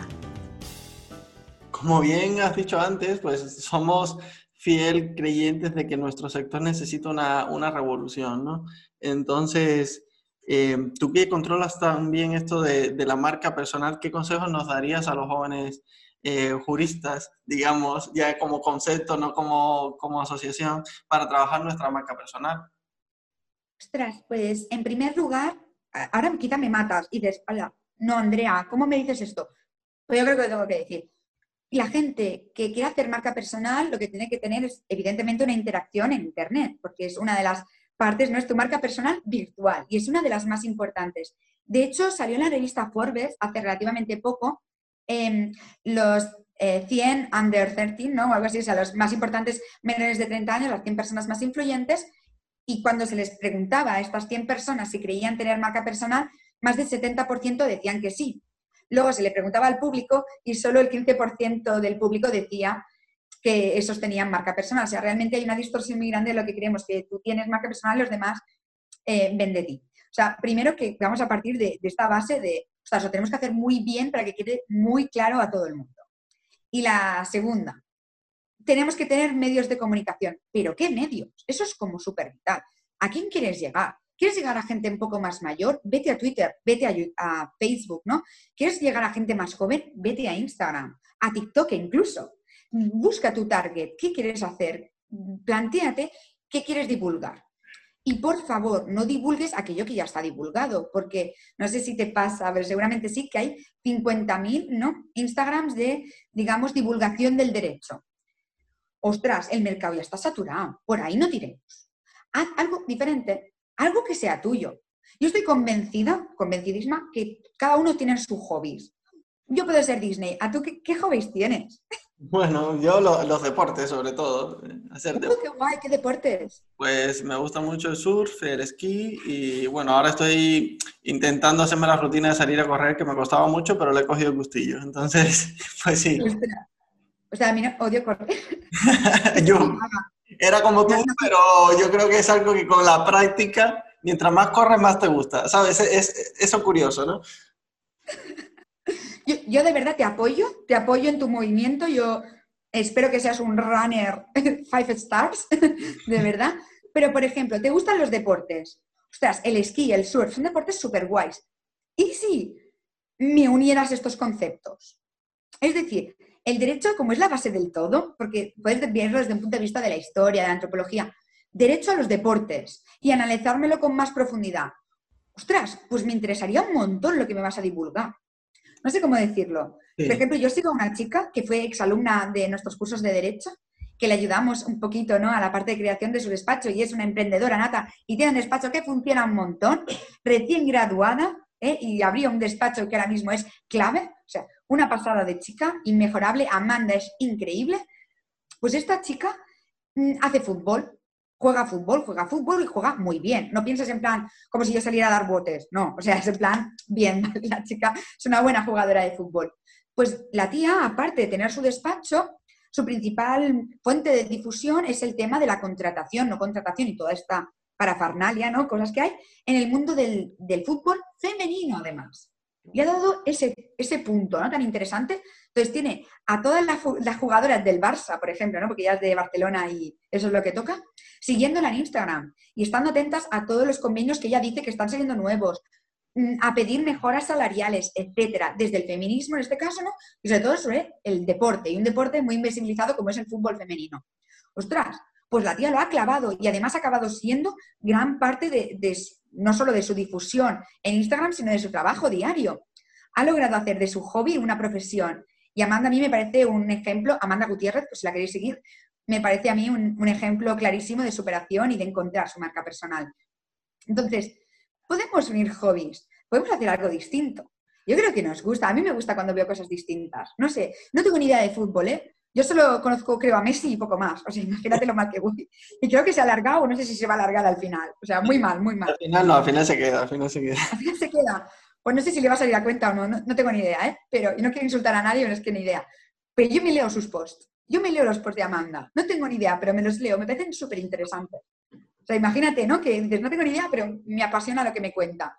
Como bien has dicho antes, pues somos fiel creyentes de que nuestro sector necesita una, una revolución, ¿no? Entonces, eh, tú que controlas también esto de, de, la marca personal, ¿qué consejos nos darías a los jóvenes eh, juristas, digamos, ya como concepto, no como, como asociación, para trabajar nuestra marca personal? Ostras, pues en primer lugar, ahora quizá me matas y dices, hola, no, Andrea, ¿cómo me dices esto? Pues yo creo que tengo que decir. La gente que quiere hacer marca personal lo que tiene que tener es evidentemente una interacción en Internet, porque es una de las partes, ¿no? Es tu marca personal virtual y es una de las más importantes. De hecho, salió en la revista Forbes hace relativamente poco eh, los eh, 100 under 13, ¿no? O algo así, o sea, los más importantes menores de 30 años, las 100 personas más influyentes. Y cuando se les preguntaba a estas 100 personas si creían tener marca personal, más del 70% decían que sí. Luego se le preguntaba al público y solo el 15% del público decía que esos tenían marca personal. O sea, realmente hay una distorsión muy grande de lo que creemos, que tú tienes marca personal y los demás eh, ven de ti. O sea, primero que vamos a partir de, esta base de, o sea, lo tenemos que hacer muy bien para que quede muy claro a todo el mundo. Y la segunda, tenemos que tener medios de comunicación. ¿Pero qué medios? Eso es como súper vital. ¿A quién quieres llegar? ¿Quieres llegar a gente un poco más mayor? Vete a Twitter, vete a, Facebook, ¿no? ¿Quieres llegar a gente más joven? Vete a Instagram, a TikTok incluso busca tu target, qué quieres hacer, planteate qué quieres divulgar. Y por favor, no divulgues aquello que ya está divulgado, porque no sé si te pasa, pero seguramente sí que hay 50.000 ¿no? Instagrams de, digamos, divulgación del derecho. Ostras, el mercado ya está saturado, por ahí no tiremos. Haz algo diferente, algo que sea tuyo. Yo estoy convencida, convencidísima, que cada uno tiene sus hobbies. Yo puedo ser Disney. ¿A tú qué, qué hobbies tienes? Bueno, yo lo, los deportes sobre todo. Hacer oh, ¡Qué guay! ¿Qué deportes? Pues me gusta mucho el surf, el esquí y bueno, ahora estoy intentando hacerme la rutina de salir a correr que me costaba mucho, pero le he cogido el gustillo. Entonces, [LAUGHS] pues sí. O sea, a mí no, odio correr. [LAUGHS] [LAUGHS] yo era como tú, pero yo creo que es algo que con la práctica, mientras más corres, más te gusta. ¿Sabes? Es, es eso curioso, ¿no? Yo, de verdad te apoyo, te apoyo en tu movimiento. Yo espero que seas un runner [LAUGHS] five stars, [LAUGHS] de verdad. Pero, por ejemplo, ¿te gustan los deportes? Ostras, el esquí, el surf, son deportes súper guays. ¿Y si me unieras estos conceptos? Es decir, el derecho como es la base del todo, porque puedes verlo desde un punto de vista de la historia, de la antropología, derecho a los deportes y analizármelo con más profundidad. Ostras, pues me interesaría un montón lo que me vas a divulgar no sé cómo decirlo. Por ejemplo, yo sigo a una chica que fue exalumna de nuestros cursos de Derecho, que le ayudamos un poquito ¿no? a la parte de creación de su despacho y es una emprendedora nata y tiene un despacho que funciona un montón, recién graduada ¿eh? y abrió un despacho que ahora mismo es clave, o sea, una pasada de chica, inmejorable, Amanda es increíble. Pues esta chica mm, hace fútbol, juega fútbol, juega fútbol y juega muy bien. No pienses en plan como si yo saliera a dar botes, no, o sea, es en plan bien, [LAUGHS] la chica es una buena jugadora de fútbol. Pues la tía, aparte de tener su despacho, su principal fuente de difusión es el tema de la contratación, no contratación y toda esta parafernalia, ¿no? Cosas que hay en el mundo del, del fútbol femenino, además. Y ha dado ese, ese punto ¿no? tan interesante. Entonces tiene a todas las, jugadoras del Barça, por ejemplo, ¿no? porque ya es de Barcelona y eso es lo que toca, siguiéndola en Instagram y estando atentas a todos los convenios que ella dice que están saliendo nuevos, mm, a pedir mejoras salariales, etcétera, desde el feminismo en este caso, ¿no? Y sobre todo sobre el deporte, y un deporte muy invisibilizado como es el fútbol femenino. Ostras, pues la tía lo ha clavado y además ha acabado siendo gran parte de, no solo de su difusión en Instagram, sino de su trabajo diario. Ha logrado hacer de su hobby una profesión. Y Amanda a mí me parece un ejemplo, Amanda Gutiérrez, pues si la queréis seguir, me parece a mí un, un ejemplo clarísimo de superación y de encontrar su marca personal. Entonces, podemos unir hobbies, podemos hacer algo distinto. Yo creo que nos gusta, a mí me gusta cuando veo cosas distintas. No sé, no tengo ni idea de fútbol, ¿eh? Yo solo conozco, creo, a Messi y poco más. O sea, [LAUGHS] imagínate lo mal que voy. Y creo que se ha alargado, no sé si se va a alargar al final. O sea, muy mal, muy mal. Al final no, al final se queda, al final se queda. Al final se queda. Pues no sé si le va a salir a cuenta o no, no, tengo ni idea, ¿eh? Pero no quiero insultar a nadie, no es que ni idea. Pero yo me leo sus posts. Yo me leo los posts de Amanda. No tengo ni idea, pero me los leo. Me parecen súper interesantes. O sea, imagínate, ¿no? Que dices, no tengo ni idea, pero me apasiona lo que me cuenta.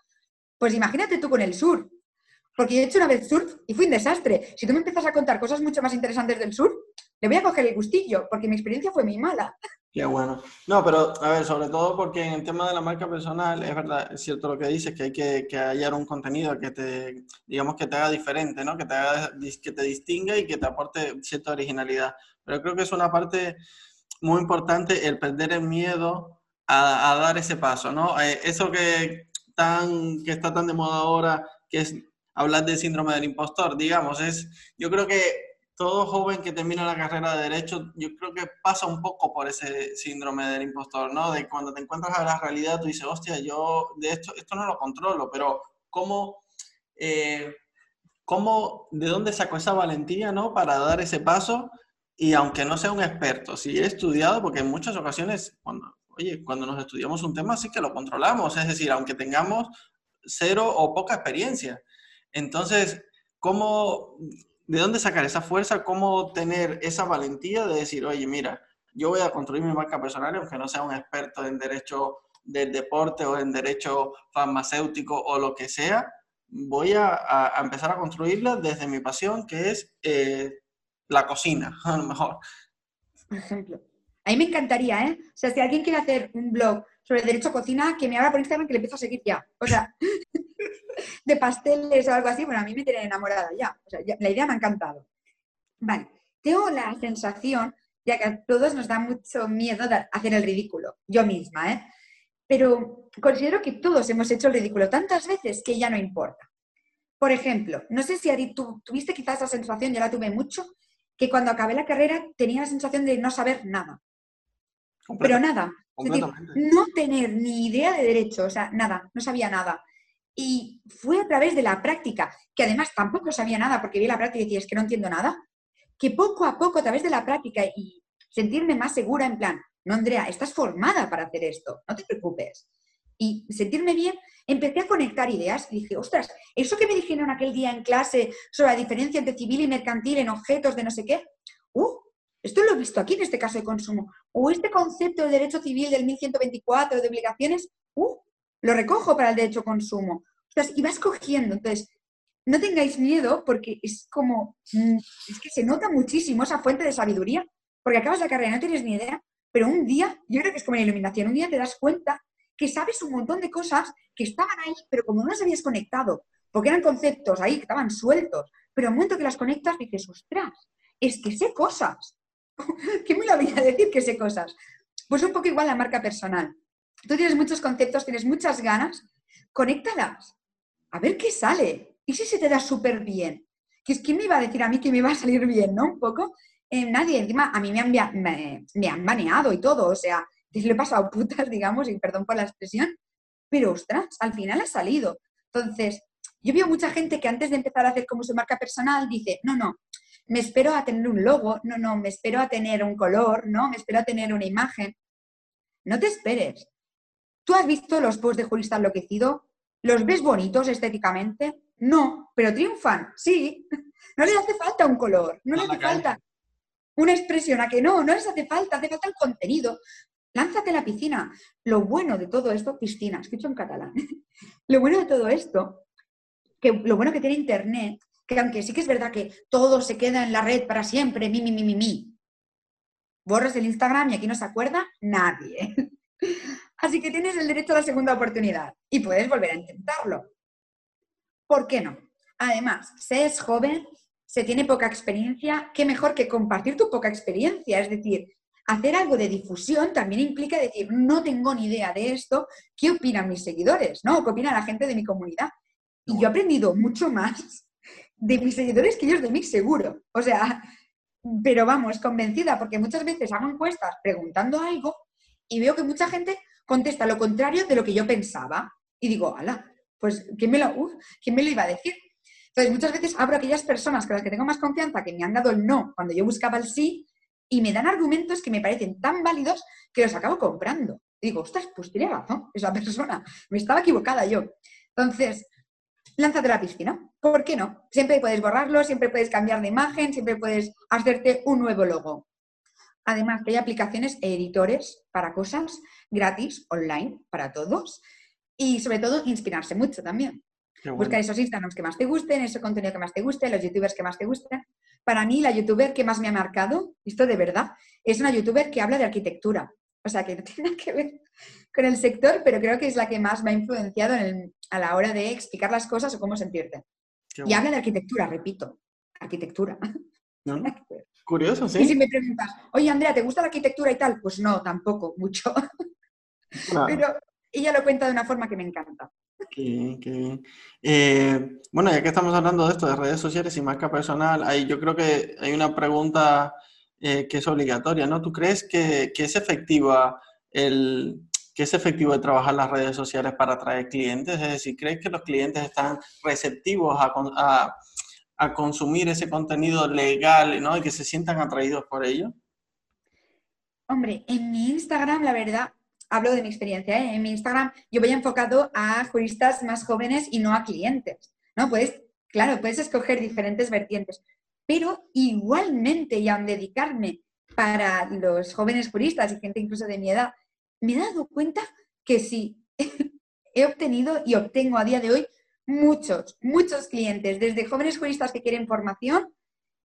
Pues imagínate tú con el sur. Porque yo he hecho una vez surf y fue un desastre. Si tú me empiezas a contar cosas mucho más interesantes del sur, le voy a coger el gustillo, porque mi experiencia fue muy mala. Qué bueno. No, pero a ver, sobre todo porque en el tema de la marca personal, es verdad, es cierto lo que dices, que hay que, que hallar un contenido que te, digamos, que te haga diferente, ¿no? Que te, haga, que te distinga y que te aporte cierta originalidad. Pero creo que es una parte muy importante el perder el miedo a, a dar ese paso, ¿no? Eh, eso que, tan, que está tan de moda ahora, que es hablar del síndrome del impostor, digamos, es, yo creo que todo joven que termina la carrera de Derecho, yo creo que pasa un poco por ese síndrome del impostor, ¿no? De cuando te encuentras a la realidad, tú dices, hostia, yo de esto, esto no lo controlo, pero ¿cómo, eh, cómo, de dónde saco esa valentía, ¿no? Para dar ese paso y aunque no sea un experto, si he estudiado, porque en muchas ocasiones, cuando, oye, cuando nos estudiamos un tema sí que lo controlamos, es decir, aunque tengamos cero o poca experiencia. Entonces, ¿cómo, ¿de dónde sacar esa fuerza? ¿Cómo tener esa valentía de decir, oye, mira, yo voy a construir mi marca personal, aunque no sea un experto en derecho del deporte o en derecho farmacéutico o lo que sea, voy a, empezar a construirla desde mi pasión, que es eh, la cocina, [LAUGHS] a lo mejor. Por ejemplo. A mí me encantaría, ¿eh? O sea, si alguien quiere hacer un blog sobre derecho a cocina, que me abra por Instagram que le empiezo a seguir ya. O sea, [LAUGHS] de pasteles o algo así, bueno, a mí me tiene enamorada ya. O sea, la idea me ha encantado. Vale, tengo la sensación, ya que a todos nos da mucho miedo hacer el ridículo, yo misma, ¿eh? Pero considero que todos hemos hecho el ridículo tantas veces que ya no importa. Por ejemplo, no sé si tú tuviste quizás esa sensación, yo la tuve mucho, que cuando acabé la carrera tenía la sensación de no saber nada. Pero nada. no tener ni idea de derecho, o sea, nada, no sabía nada. Y fue a través de la práctica, que además tampoco sabía nada porque vi la práctica y decía, es que no entiendo nada, que poco a poco a través de la práctica y sentirme más segura en plan, no, Andrea, estás formada para hacer esto, no te preocupes. Y sentirme bien, empecé a conectar ideas y dije, ostras, eso que me dijeron aquel día en clase sobre la diferencia entre civil y mercantil en objetos de no sé qué, uh, esto lo he visto aquí en este caso de consumo. O este concepto de derecho civil del 1124 de obligaciones, uh, lo recojo para el derecho consumo. y vas cogiendo. Entonces, no tengáis miedo porque es como, mm, es que se nota muchísimo esa fuente de sabiduría, porque acabas la carrera y no tienes ni idea, pero un día, yo creo que es como la iluminación, un día te das cuenta que sabes un montón de cosas que estaban ahí, pero como no las habías conectado, porque eran conceptos ahí que estaban sueltos, pero al momento que las conectas dices, ostras, es que sé cosas. [LAUGHS] ¿Qué me lo voy a decir que sé cosas? Pues un poco igual la marca personal. Tú tienes muchos conceptos, tienes muchas ganas, conéctalas. A ver qué sale. ¿Y si se te da súper bien? Quién me iba a decir a mí que me iba a salir bien, ¿no? Un poco. Eh, nadie, encima a mí me han, me, me han baneado y todo, o sea, le he pasado [LAUGHS] putas, digamos, y perdón por la expresión, pero ostras, al final ha salido. Entonces, yo veo mucha gente que antes de empezar a hacer como su marca personal dice, no, no, me espero a tener un logo, no, no, me espero a tener un color, no, me espero a tener una imagen. No te esperes. ¿Tú has visto los posts de Jurista Enloquecido? ¿Los ves bonitos estéticamente? No, pero triunfan, sí. No les hace falta un color, no, les hace falta una expresión, a que no, no les hace falta, hace falta el contenido. Lánzate a la piscina. Lo bueno de todo esto, piscina, escucho en catalán. [LAUGHS] lo bueno de todo esto, que lo bueno que tiene Internet, que aunque sí que es verdad que todo se queda en la red para siempre, mi, mi, mi, mi, mi. Borras el Instagram y aquí no se acuerda nadie. [LAUGHS] Así que tienes el derecho a la segunda oportunidad y puedes volver a intentarlo. ¿Por qué no? Además, se es joven, se tiene poca experiencia, qué mejor que compartir tu poca experiencia. Es decir, hacer algo de difusión también implica decir, no tengo ni idea de esto, ¿qué opinan mis seguidores? ¿No? ¿Qué opina la gente de mi comunidad? Y yo he aprendido mucho más de mis seguidores que ellos de mí, seguro. O sea, pero vamos, convencida, porque muchas veces hago encuestas preguntando algo y veo que mucha gente contesta lo contrario de lo que yo pensaba. Y digo, ala, pues ¿quién me lo, ¿quién me lo iba a decir? Entonces, muchas veces abro a aquellas personas con las que tengo más confianza que me han dado el no cuando yo buscaba el sí y me dan argumentos que me parecen tan válidos que los acabo comprando. digo, ostras, pues tiene razón esa persona, me estaba equivocada yo. Entonces, lánzate a la piscina. ¿Por qué no? Siempre puedes borrarlo, siempre puedes cambiar de imagen, siempre puedes hacerte un nuevo logo. Además, que hay aplicaciones e editores para cosas gratis, online, para todos. Y sobre todo, inspirarse mucho también. Buscar esos Instagrams que más te gusten, ese contenido que más te guste, los youtubers que más te gusten. Para mí, la youtuber que más me ha marcado, esto de verdad, es una youtuber que habla de arquitectura. O sea, que no tiene nada que ver con el sector, pero creo que es la que más me ha influenciado a la hora de explicar las cosas o cómo sentirte. y habla de arquitectura, repito, arquitectura. [LAUGHS] Curioso, sí. Y si me preguntas, oye Andrea, ¿te gusta la arquitectura y tal? Pues no, tampoco, mucho. [LAUGHS] Pero ella lo cuenta de una forma que me encanta. Qué, qué eh, bueno, ya que estamos hablando de esto, de redes sociales y marca personal, ahí yo creo que hay una pregunta eh, que es obligatoria, ¿no? ¿Tú crees que, que, es efectiva el que es efectivo trabajar las redes sociales para atraer clientes? Es decir, ¿crees que los clientes están receptivos a, a, a consumir ese contenido legal ¿no? y que se sientan atraídos por ello? Hombre, en mi Instagram, la verdad, hablo de mi experiencia, ¿eh? en mi Instagram yo voy enfocado a juristas más jóvenes y no a clientes, ¿no? Puedes, claro, puedes escoger diferentes vertientes, pero igualmente, y aun dedicarme para los jóvenes juristas y gente incluso de mi edad, me he dado cuenta que sí, [LAUGHS] he obtenido y obtengo a día de hoy muchos, muchos clientes, desde jóvenes juristas que quieren formación,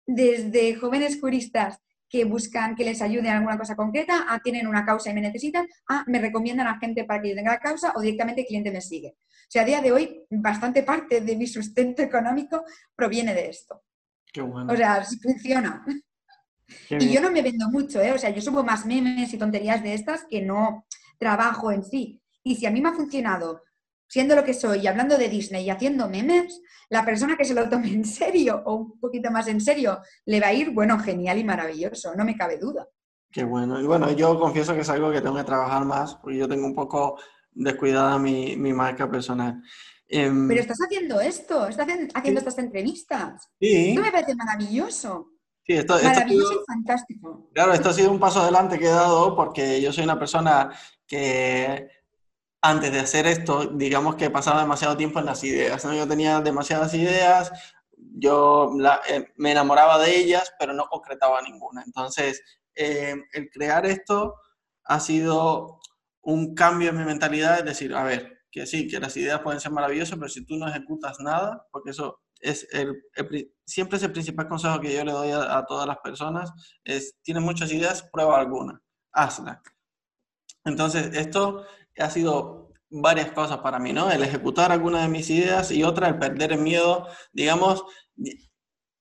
desde jóvenes juristas que buscan que les ayude en alguna cosa concreta, a tienen una causa y me necesitan, a me recomiendan a gente para que yo tenga la causa o directamente el cliente me sigue. O sea, a día de hoy, bastante parte de mi sustento económico proviene de esto. Qué bueno. O sea, funciona. Y yo no me vendo mucho, ¿eh? O sea, yo subo más memes y tonterías de estas que no trabajo en sí. Y si a mí me ha funcionado siendo lo que soy y hablando de Disney y haciendo memes, la persona que se lo tome en serio o un poquito más en serio le va a ir, bueno, genial y maravilloso, no me cabe duda. Qué bueno. Y bueno, yo confieso que es algo que tengo que trabajar más porque yo tengo un poco descuidada mi, mi marca personal. Em, Pero estás haciendo esto, estás haciendo, estas entrevistas. Sí. Esto me parece maravilloso. Sí, esto, maravilloso y fantástico. Claro, esto ha sido un paso adelante que he dado porque yo soy una persona que antes de hacer esto, digamos que pasaba demasiado tiempo en las ideas. ¿no? Yo tenía demasiadas ideas, yo eh, me enamoraba de ellas, pero no concretaba ninguna. Entonces, eh, el crear esto ha sido un cambio en mi mentalidad, es decir, a ver, que sí, que las ideas pueden ser maravillosas, pero si tú no ejecutas nada, porque eso es el, siempre es el principal consejo que yo le doy a, todas las personas, es, tienes muchas ideas, prueba alguna, hazla. Entonces, esto ha sido varias cosas para mí, ¿no? El ejecutar alguna de mis ideas y otra, el perder el miedo, digamos,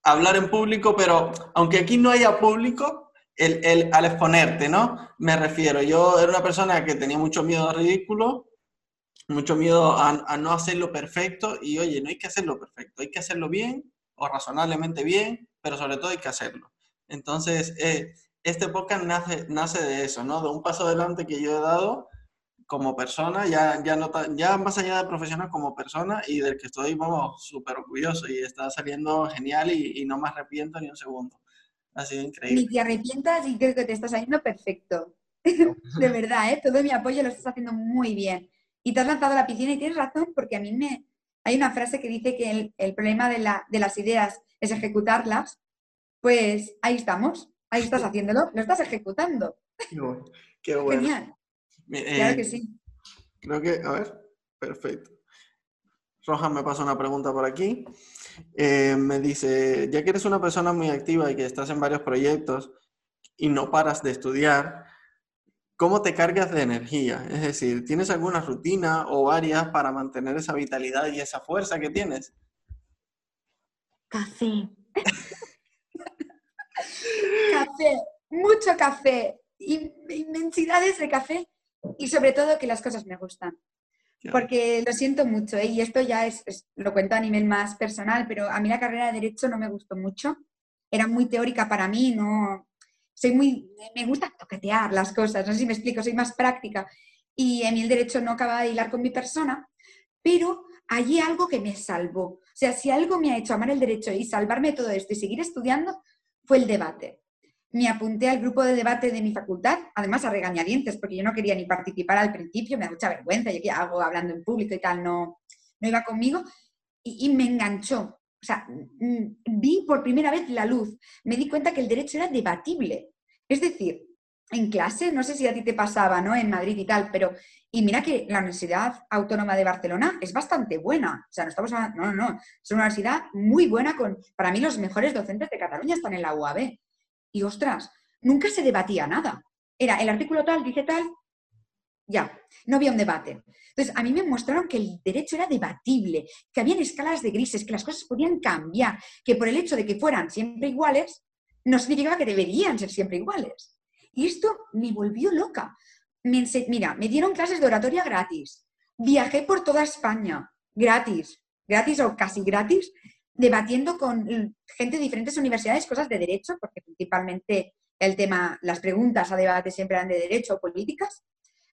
hablar en público, pero aunque aquí no haya público, el, el, al exponerte, ¿no? Me refiero, yo era una persona que tenía mucho miedo al ridículo, mucho miedo a, no hacerlo perfecto y oye, no hay que hacerlo perfecto, hay que hacerlo bien o razonablemente bien, pero sobre todo hay que hacerlo. Entonces, eh, este podcast nace, nace de eso, ¿no? De un paso adelante que yo he dado como persona, ya, ya, no, ya más allá de profesional como persona y del que estoy, vamos, súper orgulloso y está saliendo genial y, no me arrepiento ni un segundo. Ha sido increíble. Ni te arrepientas y creo que te estás saliendo perfecto. [LAUGHS] de verdad, ¿eh? todo mi apoyo lo estás haciendo muy bien. Y te has lanzado a la piscina y tienes razón porque a mí me... Hay una frase que dice que el, el problema de, la, de las ideas es ejecutarlas. Pues ahí estamos, ahí estás haciéndolo, lo estás ejecutando. Qué bueno. Qué [LAUGHS] bueno. Genial. Claro que eh, sí. Creo que, a ver, perfecto. Roja me pasa una pregunta por aquí. Eh, me dice, ya que eres una persona muy activa y que estás en varios proyectos y no paras de estudiar, ¿cómo te cargas de energía? Es decir, ¿tienes alguna rutina o varias para mantener esa vitalidad y esa fuerza que tienes? Café. café, mucho café, inmensidades de café y sobre todo que las cosas me gustan. Porque lo siento mucho, ¿eh? y esto ya es, lo cuento a nivel más personal, pero a mí la carrera de Derecho no me gustó mucho. Era muy teórica para mí, no. Soy muy. Me gusta toquetear las cosas, no sé si me explico, soy más práctica. Y en mí el Derecho no acaba de hilar con mi persona, pero allí algo que me salvó. O sea, si algo me ha hecho amar el Derecho y salvarme todo esto y seguir estudiando, fue el debate me apunté al grupo de debate de mi facultad, además a regañadientes, porque yo no quería ni participar al principio, me da mucha vergüenza, yo qué hago hablando en público y tal, no, no iba conmigo. y, me enganchó. Sea, mm, vi por primera vez la luz. Me di cuenta que el derecho era debatible. Es decir, en clase, no sé si a ti te pasaba, ¿no? En Madrid y tal, pero, y mira que la Universidad Autónoma de Barcelona es bastante buena. O sea, no estamos hablando, no, no, es una universidad muy buena con, para mí los mejores docentes de Cataluña están en la UAB. Y ostras, nunca se debatía nada. Era el artículo tal, dice tal, ya, no había un debate. Entonces, a mí me mostraron que el derecho era debatible, que habían escalas de grises, que las cosas podían cambiar, que por el hecho de que fueran siempre iguales, no significaba que deberían ser siempre iguales. Y esto me volvió loca. mira, me dieron clases de oratoria gratis. Viajé por toda España, gratis, gratis o casi gratis, debatiendo con gente de diferentes universidades cosas de derecho, porque principalmente el tema, las preguntas a debate siempre eran de derecho o políticas.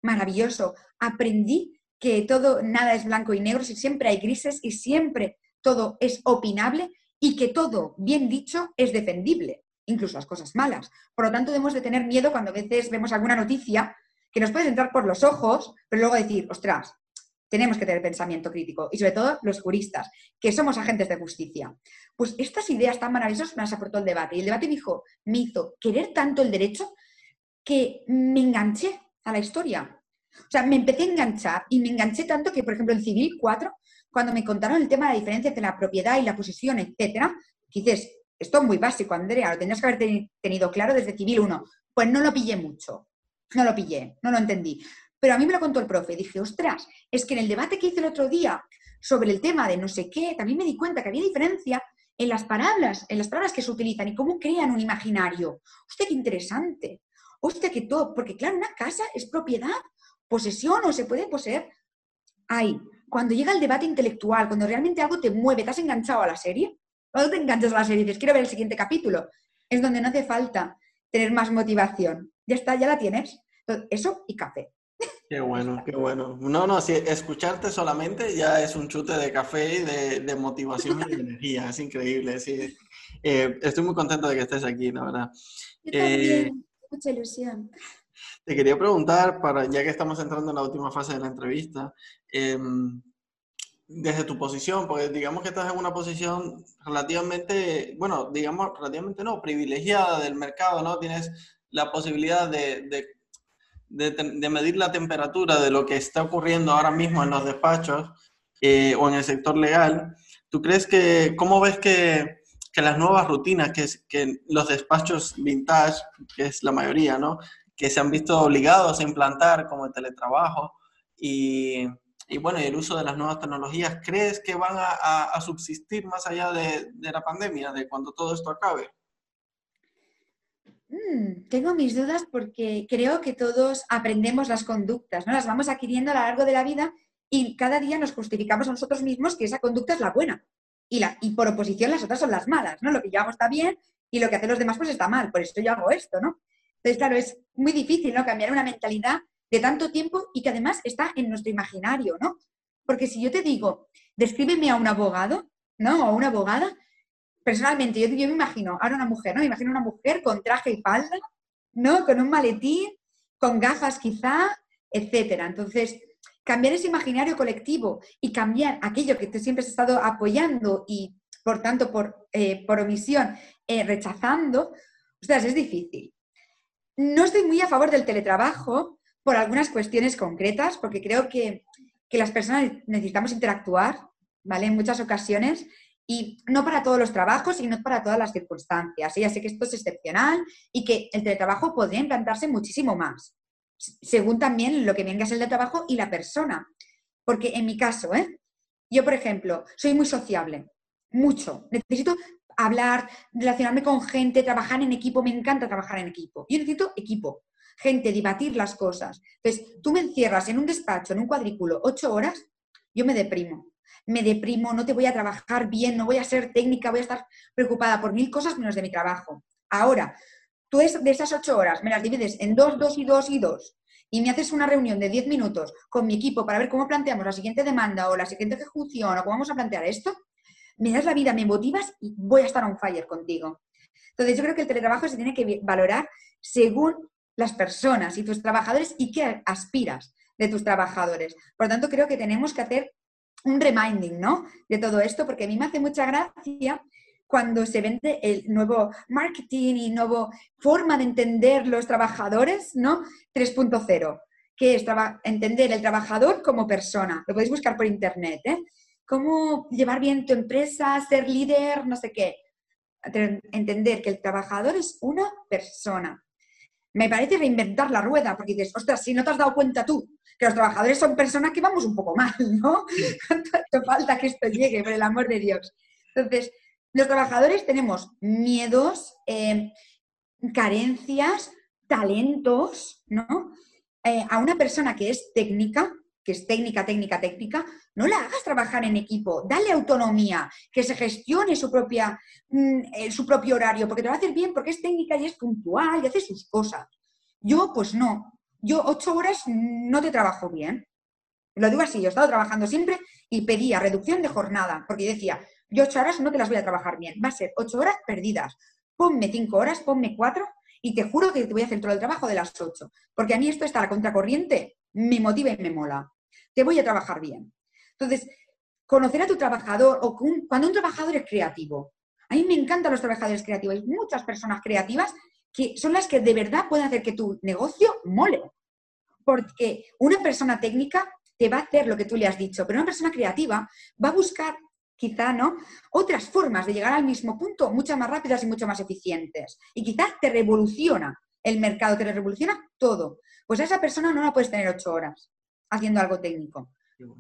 Maravilloso. Aprendí que todo, nada es blanco y negro, si siempre hay grises y siempre todo es opinable y que todo, bien dicho, es defendible, incluso las cosas malas. Por lo tanto, debemos de tener miedo cuando a veces vemos alguna noticia que nos puede entrar por los ojos, pero luego decir, ostras, tenemos que tener pensamiento crítico y sobre todo los juristas, que somos agentes de justicia. Pues estas ideas tan maravillosas me las aportó el debate y el debate me dijo, me hizo querer tanto el derecho que me enganché a la historia. O sea, me empecé a enganchar y me enganché tanto que, por ejemplo, en Civil 4, cuando me contaron el tema de la diferencia entre la propiedad y la posesión, etcétera, dices, esto es muy básico, Andrea, lo tenías que haber tenido claro desde Civil 1. Pues no lo pillé mucho, no lo pillé, no lo entendí. Pero a mí me lo contó el profe. Dije, ostras, es que en el debate que hice el otro día sobre el tema de no sé qué, también me di cuenta que había diferencia en las palabras, en las palabras que se utilizan y cómo crean un imaginario. Hostia, qué interesante. Hostia, que todo, porque claro, una casa es propiedad, posesión o se puede poseer. Ahí, cuando llega el debate intelectual, cuando realmente algo te mueve, te has enganchado a la serie, cuando te enganchas a la serie y dices, quiero ver el siguiente capítulo, es donde no hace falta tener más motivación. Ya está, ya la tienes. eso y café. Qué bueno, qué bueno. No, no, si escucharte solamente ya es un chute de café y de, motivación y de energía. Es increíble. Sí. Eh, estoy muy contento de que estés aquí, la verdad. Yo eh, mucha ilusión. Te quería preguntar, para, ya que estamos entrando en la última fase de la entrevista, em, desde tu posición, porque digamos que estás en una posición relativamente, bueno, digamos relativamente no, privilegiada del mercado, ¿no? Tienes la posibilidad de de, medir la temperatura de lo que está ocurriendo ahora mismo en los despachos eh, o en el sector legal, ¿tú crees que, cómo ves que, que las nuevas rutinas que, que los despachos vintage, que es la mayoría, ¿no? que se han visto obligados a implantar como el teletrabajo y, y bueno, y el uso de las nuevas tecnologías, ¿crees que van a, subsistir más allá de, de, la pandemia, de cuando todo esto acabe? Mm, tengo mis dudas porque creo que todos aprendemos las conductas, ¿no? Las vamos adquiriendo a lo largo de la vida y cada día nos justificamos a nosotros mismos que esa conducta es la buena. Y, por oposición las otras son las malas, ¿no? Lo que yo hago está bien y lo que hacen los demás pues está mal, por eso yo hago esto, ¿no? Entonces, claro, es muy difícil, ¿no? Cambiar una mentalidad de tanto tiempo y que además está en nuestro imaginario, ¿no? Porque si yo te digo, descríbeme a un abogado, ¿no? O a una abogada, personalmente, yo, me imagino, ahora una mujer, ¿no? Me imagino una mujer con traje y falda, ¿no? Con un maletín, con gafas quizá, etcétera. Entonces, cambiar ese imaginario colectivo y cambiar aquello que tú siempre has estado apoyando y, por tanto, por, eh, por omisión, eh, rechazando, ostras, es difícil. No estoy muy a favor del teletrabajo por algunas cuestiones concretas, porque creo que, que las personas necesitamos interactuar, ¿vale? En muchas ocasiones y no para todos los trabajos y no para todas las circunstancias. Ya sé que esto es excepcional y que el teletrabajo podría implantarse muchísimo más, según también lo que venga a ser el trabajo y la persona. Porque en mi caso, ¿eh? yo, por ejemplo, soy muy sociable, mucho. Necesito hablar, relacionarme con gente, trabajar en equipo. Me encanta trabajar en equipo. Yo necesito equipo, gente, debatir las cosas. Entonces, tú me encierras en un despacho, en un cuadrículo, ocho horas, yo me deprimo me deprimo, no te voy a trabajar bien, no voy a ser técnica, voy a estar preocupada por mil cosas menos de mi trabajo. Ahora, tú de esas ocho horas me las divides en dos, dos y dos y dos y me haces una reunión de diez minutos con mi equipo para ver cómo planteamos la siguiente demanda o la siguiente ejecución o cómo vamos a plantear esto, me das la vida, me motivas y voy a estar on fire contigo. Entonces, yo creo que el teletrabajo se tiene que valorar según las personas y tus trabajadores y qué aspiras de tus trabajadores. Por lo tanto, creo que tenemos que hacer un reminding, ¿no? De todo esto, porque a mí me hace mucha gracia cuando se vende el nuevo marketing y nueva forma de entender los trabajadores, ¿no? 3.0, que es entender el trabajador como persona. Lo podéis buscar por internet, ¿eh? Cómo llevar bien tu empresa, ser líder, no sé qué. Entender que el trabajador es una persona. Me parece reinventar la rueda, porque dices, ostras, si no te has dado cuenta tú que los trabajadores son personas que vamos un poco mal, ¿no? [LAUGHS] ¿Cuánto falta que esto llegue, por el amor de Dios? Entonces, los trabajadores tenemos miedos, eh, carencias, talentos, ¿no? Eh, a una persona que es técnica, que es técnica, técnica, técnica, no la hagas trabajar en equipo, dale autonomía, que se gestione su, propia, mm, eh, su propio horario, porque te va a hacer bien, porque es técnica y es puntual y hace sus cosas. Yo, pues no, yo ocho horas no te trabajo bien. Lo digo así, yo he estado trabajando siempre y pedía reducción de jornada, porque decía, yo ocho horas no te las voy a trabajar bien, va a ser ocho horas perdidas. Ponme cinco horas, ponme cuatro y te juro que te voy a hacer todo el trabajo de las ocho. Porque a mí esto está a la contracorriente, me motiva y me mola. Te voy a trabajar bien. Entonces, conocer a tu trabajador o cuando un trabajador es creativo. A mí me encantan los trabajadores creativos. Hay muchas personas creativas que son las que de verdad pueden hacer que tu negocio mole. Porque una persona técnica te va a hacer lo que tú le has dicho, pero una persona creativa va a buscar quizá, ¿no? Otras formas de llegar al mismo punto, mucho más rápidas y mucho más eficientes. Y quizás te revoluciona el mercado, te revoluciona todo. Pues a esa persona no la puedes tener ocho horas haciendo algo técnico.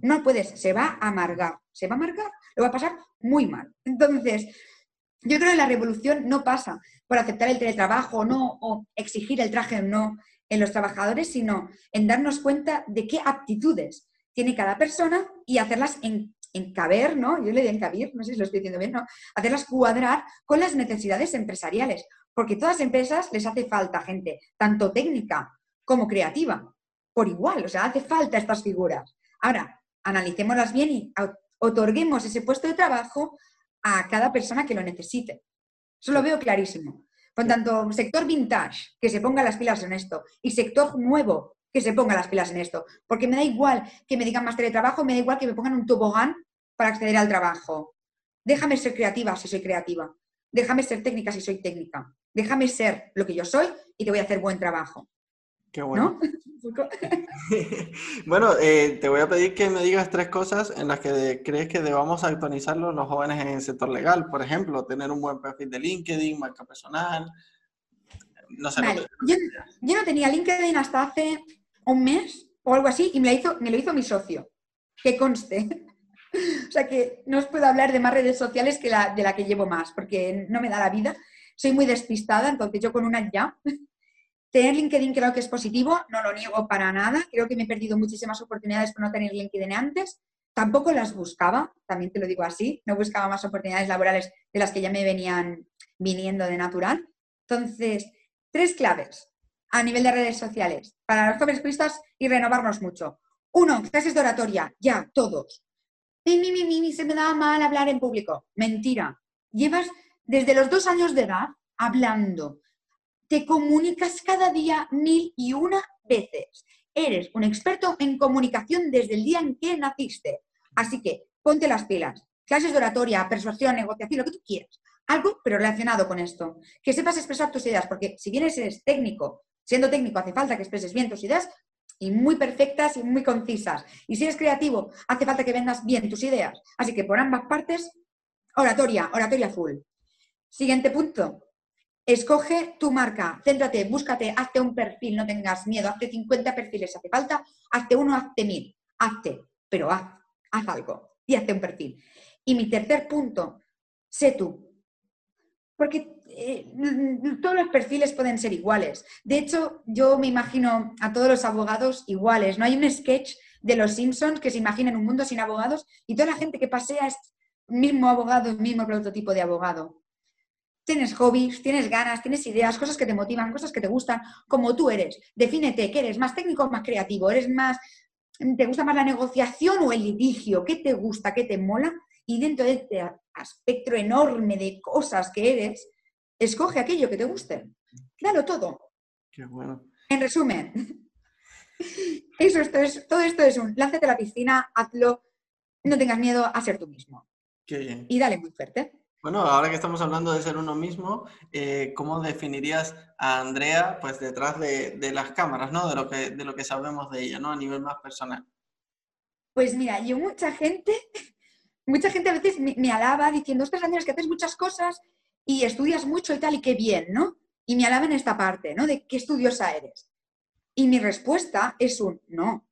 No puedes, se va a amargar, se va a amargar, lo va a pasar muy mal. Entonces, yo creo que la revolución no pasa por aceptar el teletrabajo o no, o exigir el traje o no en los trabajadores, sino en darnos cuenta de qué aptitudes tiene cada persona y hacerlas en encaber, ¿no? Yo le digo encabir, no sé si lo estoy diciendo bien, ¿no? Hacerlas cuadrar con las necesidades empresariales, porque todas las empresas les hace falta gente, tanto técnica como creativa, por igual, o sea, hace falta estas figuras. Ahora, analicémoslas bien y otorguemos ese puesto de trabajo a cada persona que lo necesite. Eso lo veo clarísimo. Por tanto, sector vintage, que se ponga las pilas en esto, y sector nuevo, que se ponga las pilas en esto. Porque me da igual que me digan más teletrabajo, me da igual que me pongan un tobogán para acceder al trabajo. Déjame ser creativa si soy creativa. Déjame ser técnica si soy técnica. Déjame ser lo que yo soy y te voy a hacer buen trabajo. Qué bueno. [LAUGHS] bueno, eh, te voy a pedir que me digas tres cosas en las que crees que debamos actualizarlo los jóvenes en el sector legal. Por ejemplo, tener un buen perfil de LinkedIn, marca personal. No sé. yo, yo, no tenía LinkedIn hasta hace un mes o algo así y me, hizo, me lo hizo mi socio. Que conste. [LAUGHS] o sea que no os puedo hablar de más redes sociales que la, de la que llevo más, porque no me da la vida. Soy muy despistada, entonces yo con una ya. [LAUGHS] Tener LinkedIn creo que es positivo, no lo niego para nada. Creo que me he perdido muchísimas oportunidades por no tener LinkedIn antes. Tampoco las buscaba, también te lo digo así, no buscaba más oportunidades laborales de las que ya me venían viniendo de natural. Entonces, tres claves a nivel de redes sociales para los jóvenes juristas y renovarnos mucho. Uno, clases de oratoria, ya, todos. Mi, mi, mi, mi, se me da mal hablar en público. Mentira. Llevas desde los dos años de edad hablando. Te comunicas cada día mil y una veces. Eres un experto en comunicación desde el día en que naciste. Así que ponte las pilas. Clases de oratoria, persuasión, negociación, lo que tú quieras. Algo, pero relacionado con esto. Que sepas expresar tus ideas, porque si bien eres técnico, siendo técnico hace falta que expreses bien tus ideas, y muy perfectas y muy concisas. Y si eres creativo, hace falta que vendas bien tus ideas. Así que por ambas partes, oratoria, oratoria full. Siguiente punto. Escoge tu marca, céntrate, búscate, hazte un perfil, no tengas miedo, hazte 50 perfiles, hace falta, hazte uno, hazte mil, hazte, pero haz, haz algo y hazte un perfil. Y mi tercer punto, sé tú, porque eh, todos los perfiles pueden ser iguales. De hecho, yo me imagino a todos los abogados iguales. No hay un sketch de los Simpsons que se imaginen un mundo sin abogados y toda la gente que pasea es mismo abogado, mismo prototipo de abogado. Tienes hobbies, tienes ganas, tienes ideas, cosas que te motivan, cosas que te gustan, como tú eres. Defínete, ¿qué eres? ¿Más técnico o más creativo? ¿Eres más, te gusta más la negociación o el litigio? ¿Qué te gusta? ¿Qué te mola? Y dentro de este aspecto enorme de cosas que eres, escoge aquello que te guste. Dalo todo. Qué bueno. En resumen, [LAUGHS] eso, esto es, todo esto es un, lánzate a la piscina, hazlo, no tengas miedo a ser tú mismo. Qué bien. Y dale muy fuerte. Bueno, ahora que estamos hablando de ser uno mismo, eh, ¿cómo definirías a Andrea pues detrás de, de, las cámaras, ¿no? De lo, que, de lo que sabemos de ella, ¿no? A nivel más personal. Pues mira, yo mucha gente, mucha gente a veces me, alaba diciendo, ostras, Andrea, es que haces muchas cosas y estudias mucho y tal, y qué bien, ¿no? Y me alaba en esta parte, ¿no? De qué estudiosa eres. Y mi respuesta es un no.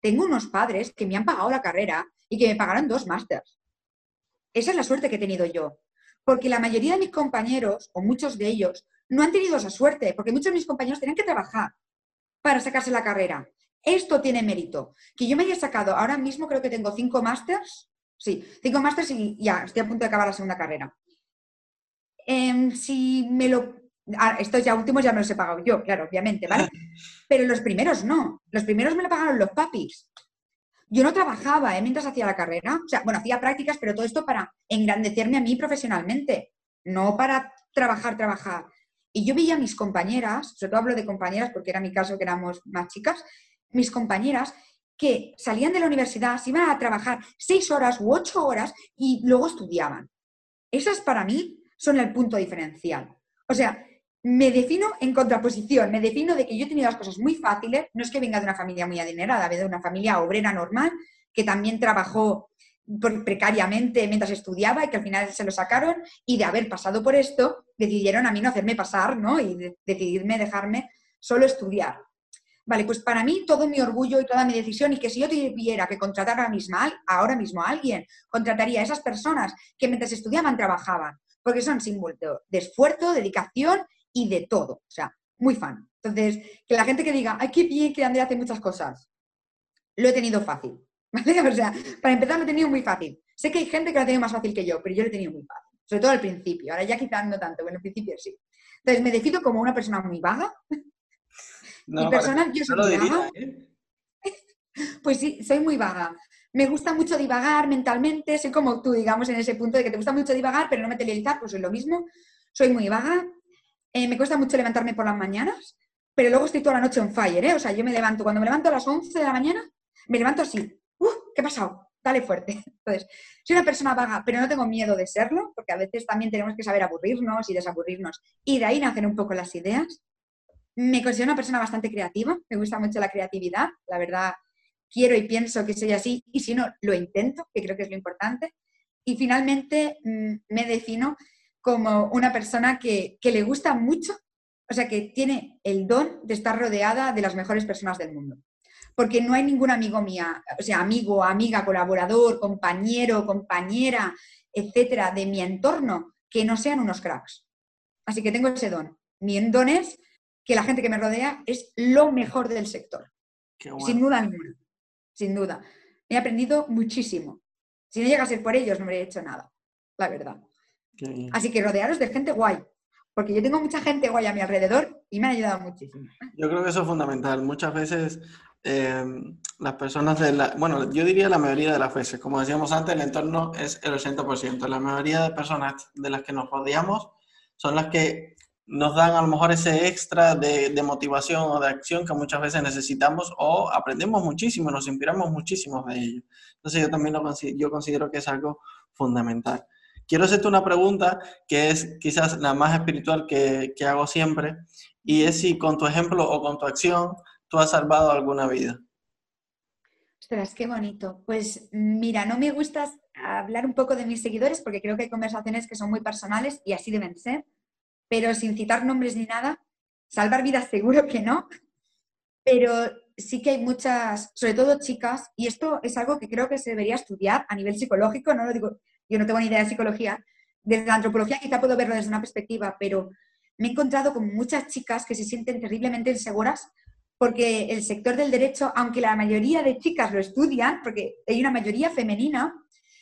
Tengo unos padres que me han pagado la carrera y que me pagaron dos másters. Esa es la suerte que he tenido yo. Porque la mayoría de mis compañeros, o muchos de ellos, no han tenido esa suerte, porque muchos de mis compañeros tenían que trabajar para sacarse la carrera. Esto tiene mérito. Que yo me haya sacado, ahora mismo creo que tengo cinco másters, sí, cinco másters y ya, estoy a punto de acabar la segunda carrera. Eh, si me lo... Ah, estos ya últimos ya me los he pagado yo, claro, obviamente, ¿vale? Pero los primeros no. Los primeros me lo pagaron los papis. Yo no trabajaba ¿eh? mientras hacía la carrera. O sea, bueno, hacía prácticas, pero todo esto para engrandecerme a mí profesionalmente, no para trabajar, trabajar. Y yo veía a mis compañeras, sobre todo hablo de compañeras porque era mi caso que éramos más chicas, mis compañeras que salían de la universidad, se iban a trabajar seis horas u ocho horas y luego estudiaban. Esas para mí son el punto diferencial. O sea, me defino en contraposición, me defino de que yo he tenido las cosas muy fáciles, no es que venga de una familia muy adinerada, de una familia obrera normal, que también trabajó precariamente mientras estudiaba y que al final se lo sacaron y de haber pasado por esto decidieron a mí no hacerme pasar, ¿no? Y de decidirme dejarme solo estudiar. Vale, pues para mí todo mi orgullo y toda mi decisión y que si yo tuviera que contratar ahora mismo, ahora mismo a alguien, contrataría a esas personas que mientras estudiaban trabajaban, porque son símbolos de esfuerzo, dedicación y de todo. O sea, muy fan. Entonces, que la gente que diga, ay, qué bien que Andrea hace muchas cosas, lo he tenido fácil. [LAUGHS] O sea, para empezar lo he tenido muy fácil. Sé que hay gente que lo ha tenido más fácil que yo, pero yo lo he tenido muy fácil. Sobre todo al principio. Ahora ya quizás no tanto, pero al principio sí. Entonces, me defino como una persona muy vaga. No, Mi personal, yo soy no diría, vaga. ¿eh? [LAUGHS] Pues sí, soy muy vaga. Me gusta mucho divagar mentalmente, soy como tú, digamos, en ese punto de que te gusta mucho divagar, pero no materializar, pues es lo mismo. Soy muy vaga, eh, me cuesta mucho levantarme por las mañanas, pero luego estoy toda la noche en fire, ¿eh? O sea, yo me levanto, cuando me levanto a las 11 de la mañana, me levanto así. ¡Uh! ¿Qué ha pasado? Dale fuerte. [LAUGHS] Entonces, soy una persona vaga, pero no tengo miedo de serlo, porque a veces también tenemos que saber aburrirnos y desaburrirnos. Y de ahí nacen un poco las ideas. Me considero una persona bastante creativa, me gusta mucho la creatividad, la verdad quiero y pienso que soy así, y si no, lo intento, que creo que es lo importante. Y finalmente mm, me defino como una persona que, que le gusta mucho, o sea, que tiene el don de estar rodeada de las mejores personas del mundo. Porque no hay ningún amigo mía, o sea, amigo, amiga, colaborador, compañero, compañera, etcétera, de mi entorno, que no sean unos cracks. Así que tengo ese don. Mi don es que la gente que me rodea es lo mejor del sector, bueno. sin duda alguna, sin duda. He aprendido muchísimo. Si no llega a ser por ellos, no me habría hecho nada, la verdad. Qué. Así que rodearos de gente guay, porque yo tengo mucha gente guay a mi alrededor y me han ayudado muchísimo. Yo creo que eso es fundamental. Muchas veces eh, las personas de la, bueno, yo diría la mayoría de las veces, como decíamos antes, el entorno es el 80%. La mayoría de personas de las que nos rodeamos son las que nos dan a lo mejor ese extra de, de motivación o de acción que muchas veces necesitamos o aprendemos muchísimo, nos inspiramos muchísimo de ello. Entonces yo también lo yo considero que es algo fundamental. Quiero hacerte una pregunta que es quizás la más espiritual que, que hago siempre y es si con tu ejemplo o con tu acción tú has salvado alguna vida. Ostras, qué bonito. Pues mira, no me gusta hablar un poco de mis seguidores porque creo que hay conversaciones que son muy personales y así deben ser, pero sin citar nombres ni nada, salvar vidas [LAUGHS] seguro que no, pero sí que hay muchas, sobre todo chicas, y esto es algo que creo que se debería estudiar a nivel psicológico, no lo digo, yo no tengo ni idea de psicología, desde la antropología quizá puedo verlo desde una perspectiva, pero me he encontrado con muchas chicas que se sienten terriblemente inseguras porque el sector del derecho, aunque la mayoría de chicas lo estudian, porque hay una mayoría femenina,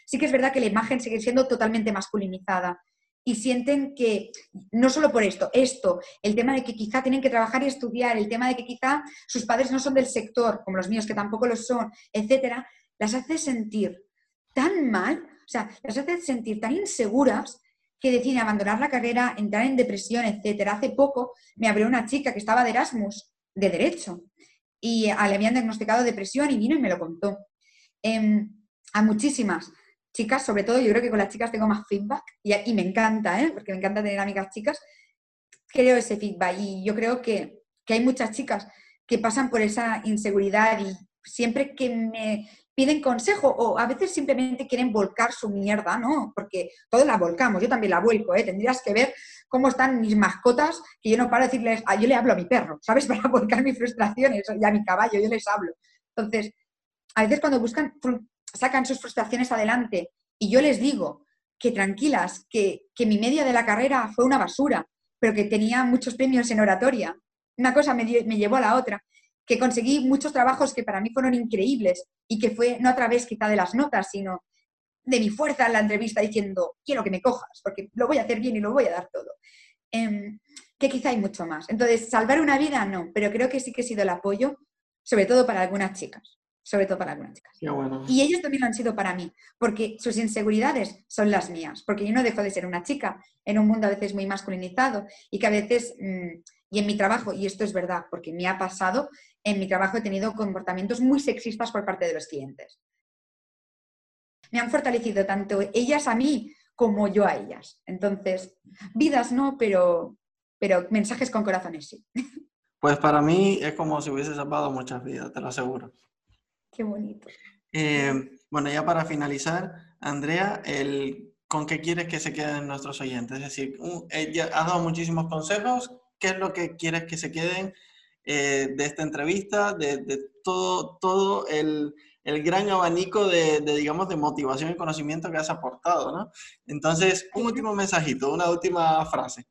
sí que es verdad que la imagen sigue siendo totalmente masculinizada. Y sienten que, no solo por esto, esto, el tema de que quizá tienen que trabajar y estudiar, el tema de que quizá sus padres no son del sector, como los míos, que tampoco lo son, etcétera, las hace sentir tan mal, o sea, las hace sentir tan inseguras que deciden abandonar la carrera, entrar en depresión, etcétera. Hace poco me abrió una chica que estaba de Erasmus de Derecho y le habían diagnosticado depresión y vino y me lo contó. Em, a muchísimas chicas, sobre todo yo creo que con las chicas tengo más feedback y, y me encanta, ¿eh? porque me encanta tener amigas chicas, creo ese feedback y yo creo que, hay muchas chicas que pasan por esa inseguridad y siempre que me piden consejo o a veces simplemente quieren volcar su mierda, ¿no? Porque todos la volcamos, yo también la vuelco, ¿eh? Tendrías que ver cómo están mis mascotas, que yo no paro de decirles, ah, yo le hablo a mi perro, ¿sabes? [LAUGHS] Para volcar mis frustraciones y a mi caballo, yo les hablo. Entonces, a veces cuando buscan, sacan sus frustraciones adelante y yo les digo que tranquilas, que, que mi media de la carrera fue una basura, pero que tenía muchos premios en oratoria. Una cosa me, me llevó a la otra que conseguí muchos trabajos que para mí fueron increíbles y que fue no a través quizá de las notas, sino de mi fuerza en la entrevista diciendo, quiero que me cojas, porque lo voy a hacer bien y lo voy a dar todo. Em, que quizá hay mucho más. Entonces, salvar una vida no, pero creo que sí que he sido el apoyo, sobre todo para algunas chicas. Sobre todo para algunas chicas. Y ellos también lo han sido para mí, porque sus inseguridades son las mías, porque yo no dejo de ser una chica en un mundo a veces muy masculinizado y que a veces, mm, y en mi trabajo, y esto es verdad, porque me ha pasado, en mi trabajo he tenido comportamientos muy sexistas por parte de los clientes. Me han fortalecido tanto ellas a mí como yo a ellas. Entonces, vidas no, pero, pero mensajes con corazones sí. Pues para mí es como si hubiese salvado muchas vidas, te lo aseguro. Qué bonito. Eh, bueno, ya para finalizar, Andrea, el, ¿con qué quieres que se queden nuestros oyentes? Es decir, ella ha dado muchísimos consejos. ¿Qué es lo que quieres que se queden eh, de esta entrevista, de, todo, todo el, gran abanico de, digamos, de motivación y conocimiento que has aportado, ¿no? Entonces, un último mensajito, una última frase.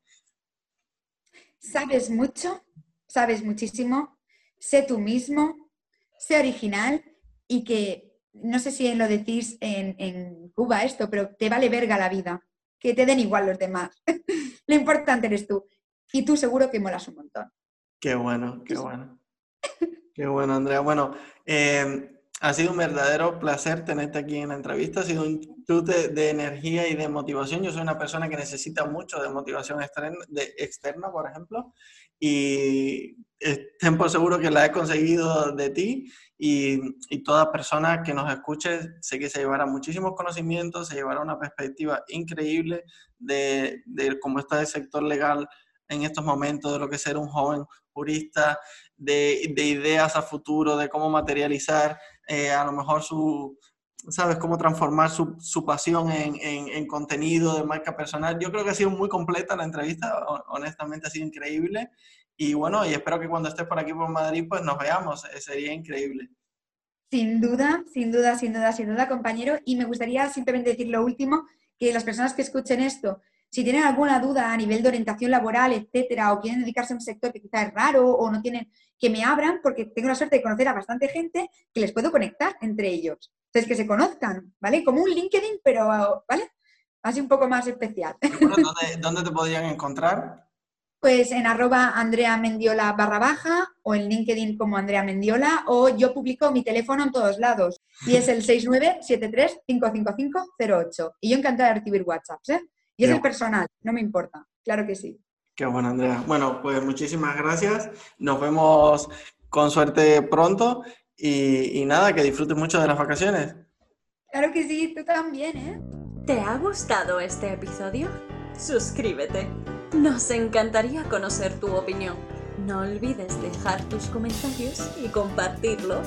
Sabes mucho, sabes muchísimo, sé tú mismo, sé original y que, no sé si lo decís en, en Cuba esto, pero te vale verga la vida, que te den igual los demás. [LAUGHS] lo importante eres tú. Y tú seguro que molas un montón. Qué bueno, qué bueno. Qué bueno, Andrea. Bueno, em, ha sido un verdadero placer tenerte aquí en la entrevista. Ha sido un chute de energía y de motivación. Yo soy una persona que necesita mucho de motivación externa, de, externa por ejemplo, y estén por seguro que la he conseguido de ti y, y, toda persona que nos escuche sé que se llevará muchísimos conocimientos, se llevará una perspectiva increíble de, de cómo está el sector legal en estos momentos, de lo que es ser un joven jurista, de, de ideas a futuro, de cómo materializar eh, a lo mejor su, ¿sabes? Cómo transformar su, su pasión en, en, en, contenido de marca personal. Yo creo que ha sido muy completa la entrevista, honestamente ha sido increíble. Y bueno, y espero que cuando estés por aquí por Madrid, pues nos veamos, eh, sería increíble. Sin duda, sin duda, sin duda, sin duda, compañero. Y me gustaría simplemente decir lo último, que las personas que escuchen esto si tienen alguna duda a nivel de orientación laboral, etcétera, o quieren dedicarse a un sector que quizá es raro o no tienen, que me abran, porque tengo la suerte de conocer a bastante gente que les puedo conectar entre ellos. Entonces, que se conozcan, ¿vale? Como un LinkedIn, pero, ¿vale? Así un poco más especial. ¿dónde, te podrían encontrar? Pues en arroba Andrea Mendiola barra baja o en LinkedIn como Andrea Mendiola o yo publico mi teléfono en todos lados y es el 6973-55508 y yo encantada de recibir WhatsApps, ¿eh? Y es el personal, no me importa, claro que sí. Qué bueno, Andrea. Bueno, pues muchísimas gracias. Nos vemos con suerte pronto y, y nada, que disfrutes mucho de las vacaciones. Claro que sí, tú también, ¿eh? ¿Te ha gustado este episodio? Suscríbete. Nos encantaría conocer tu opinión. No olvides dejar tus comentarios y compartirlo.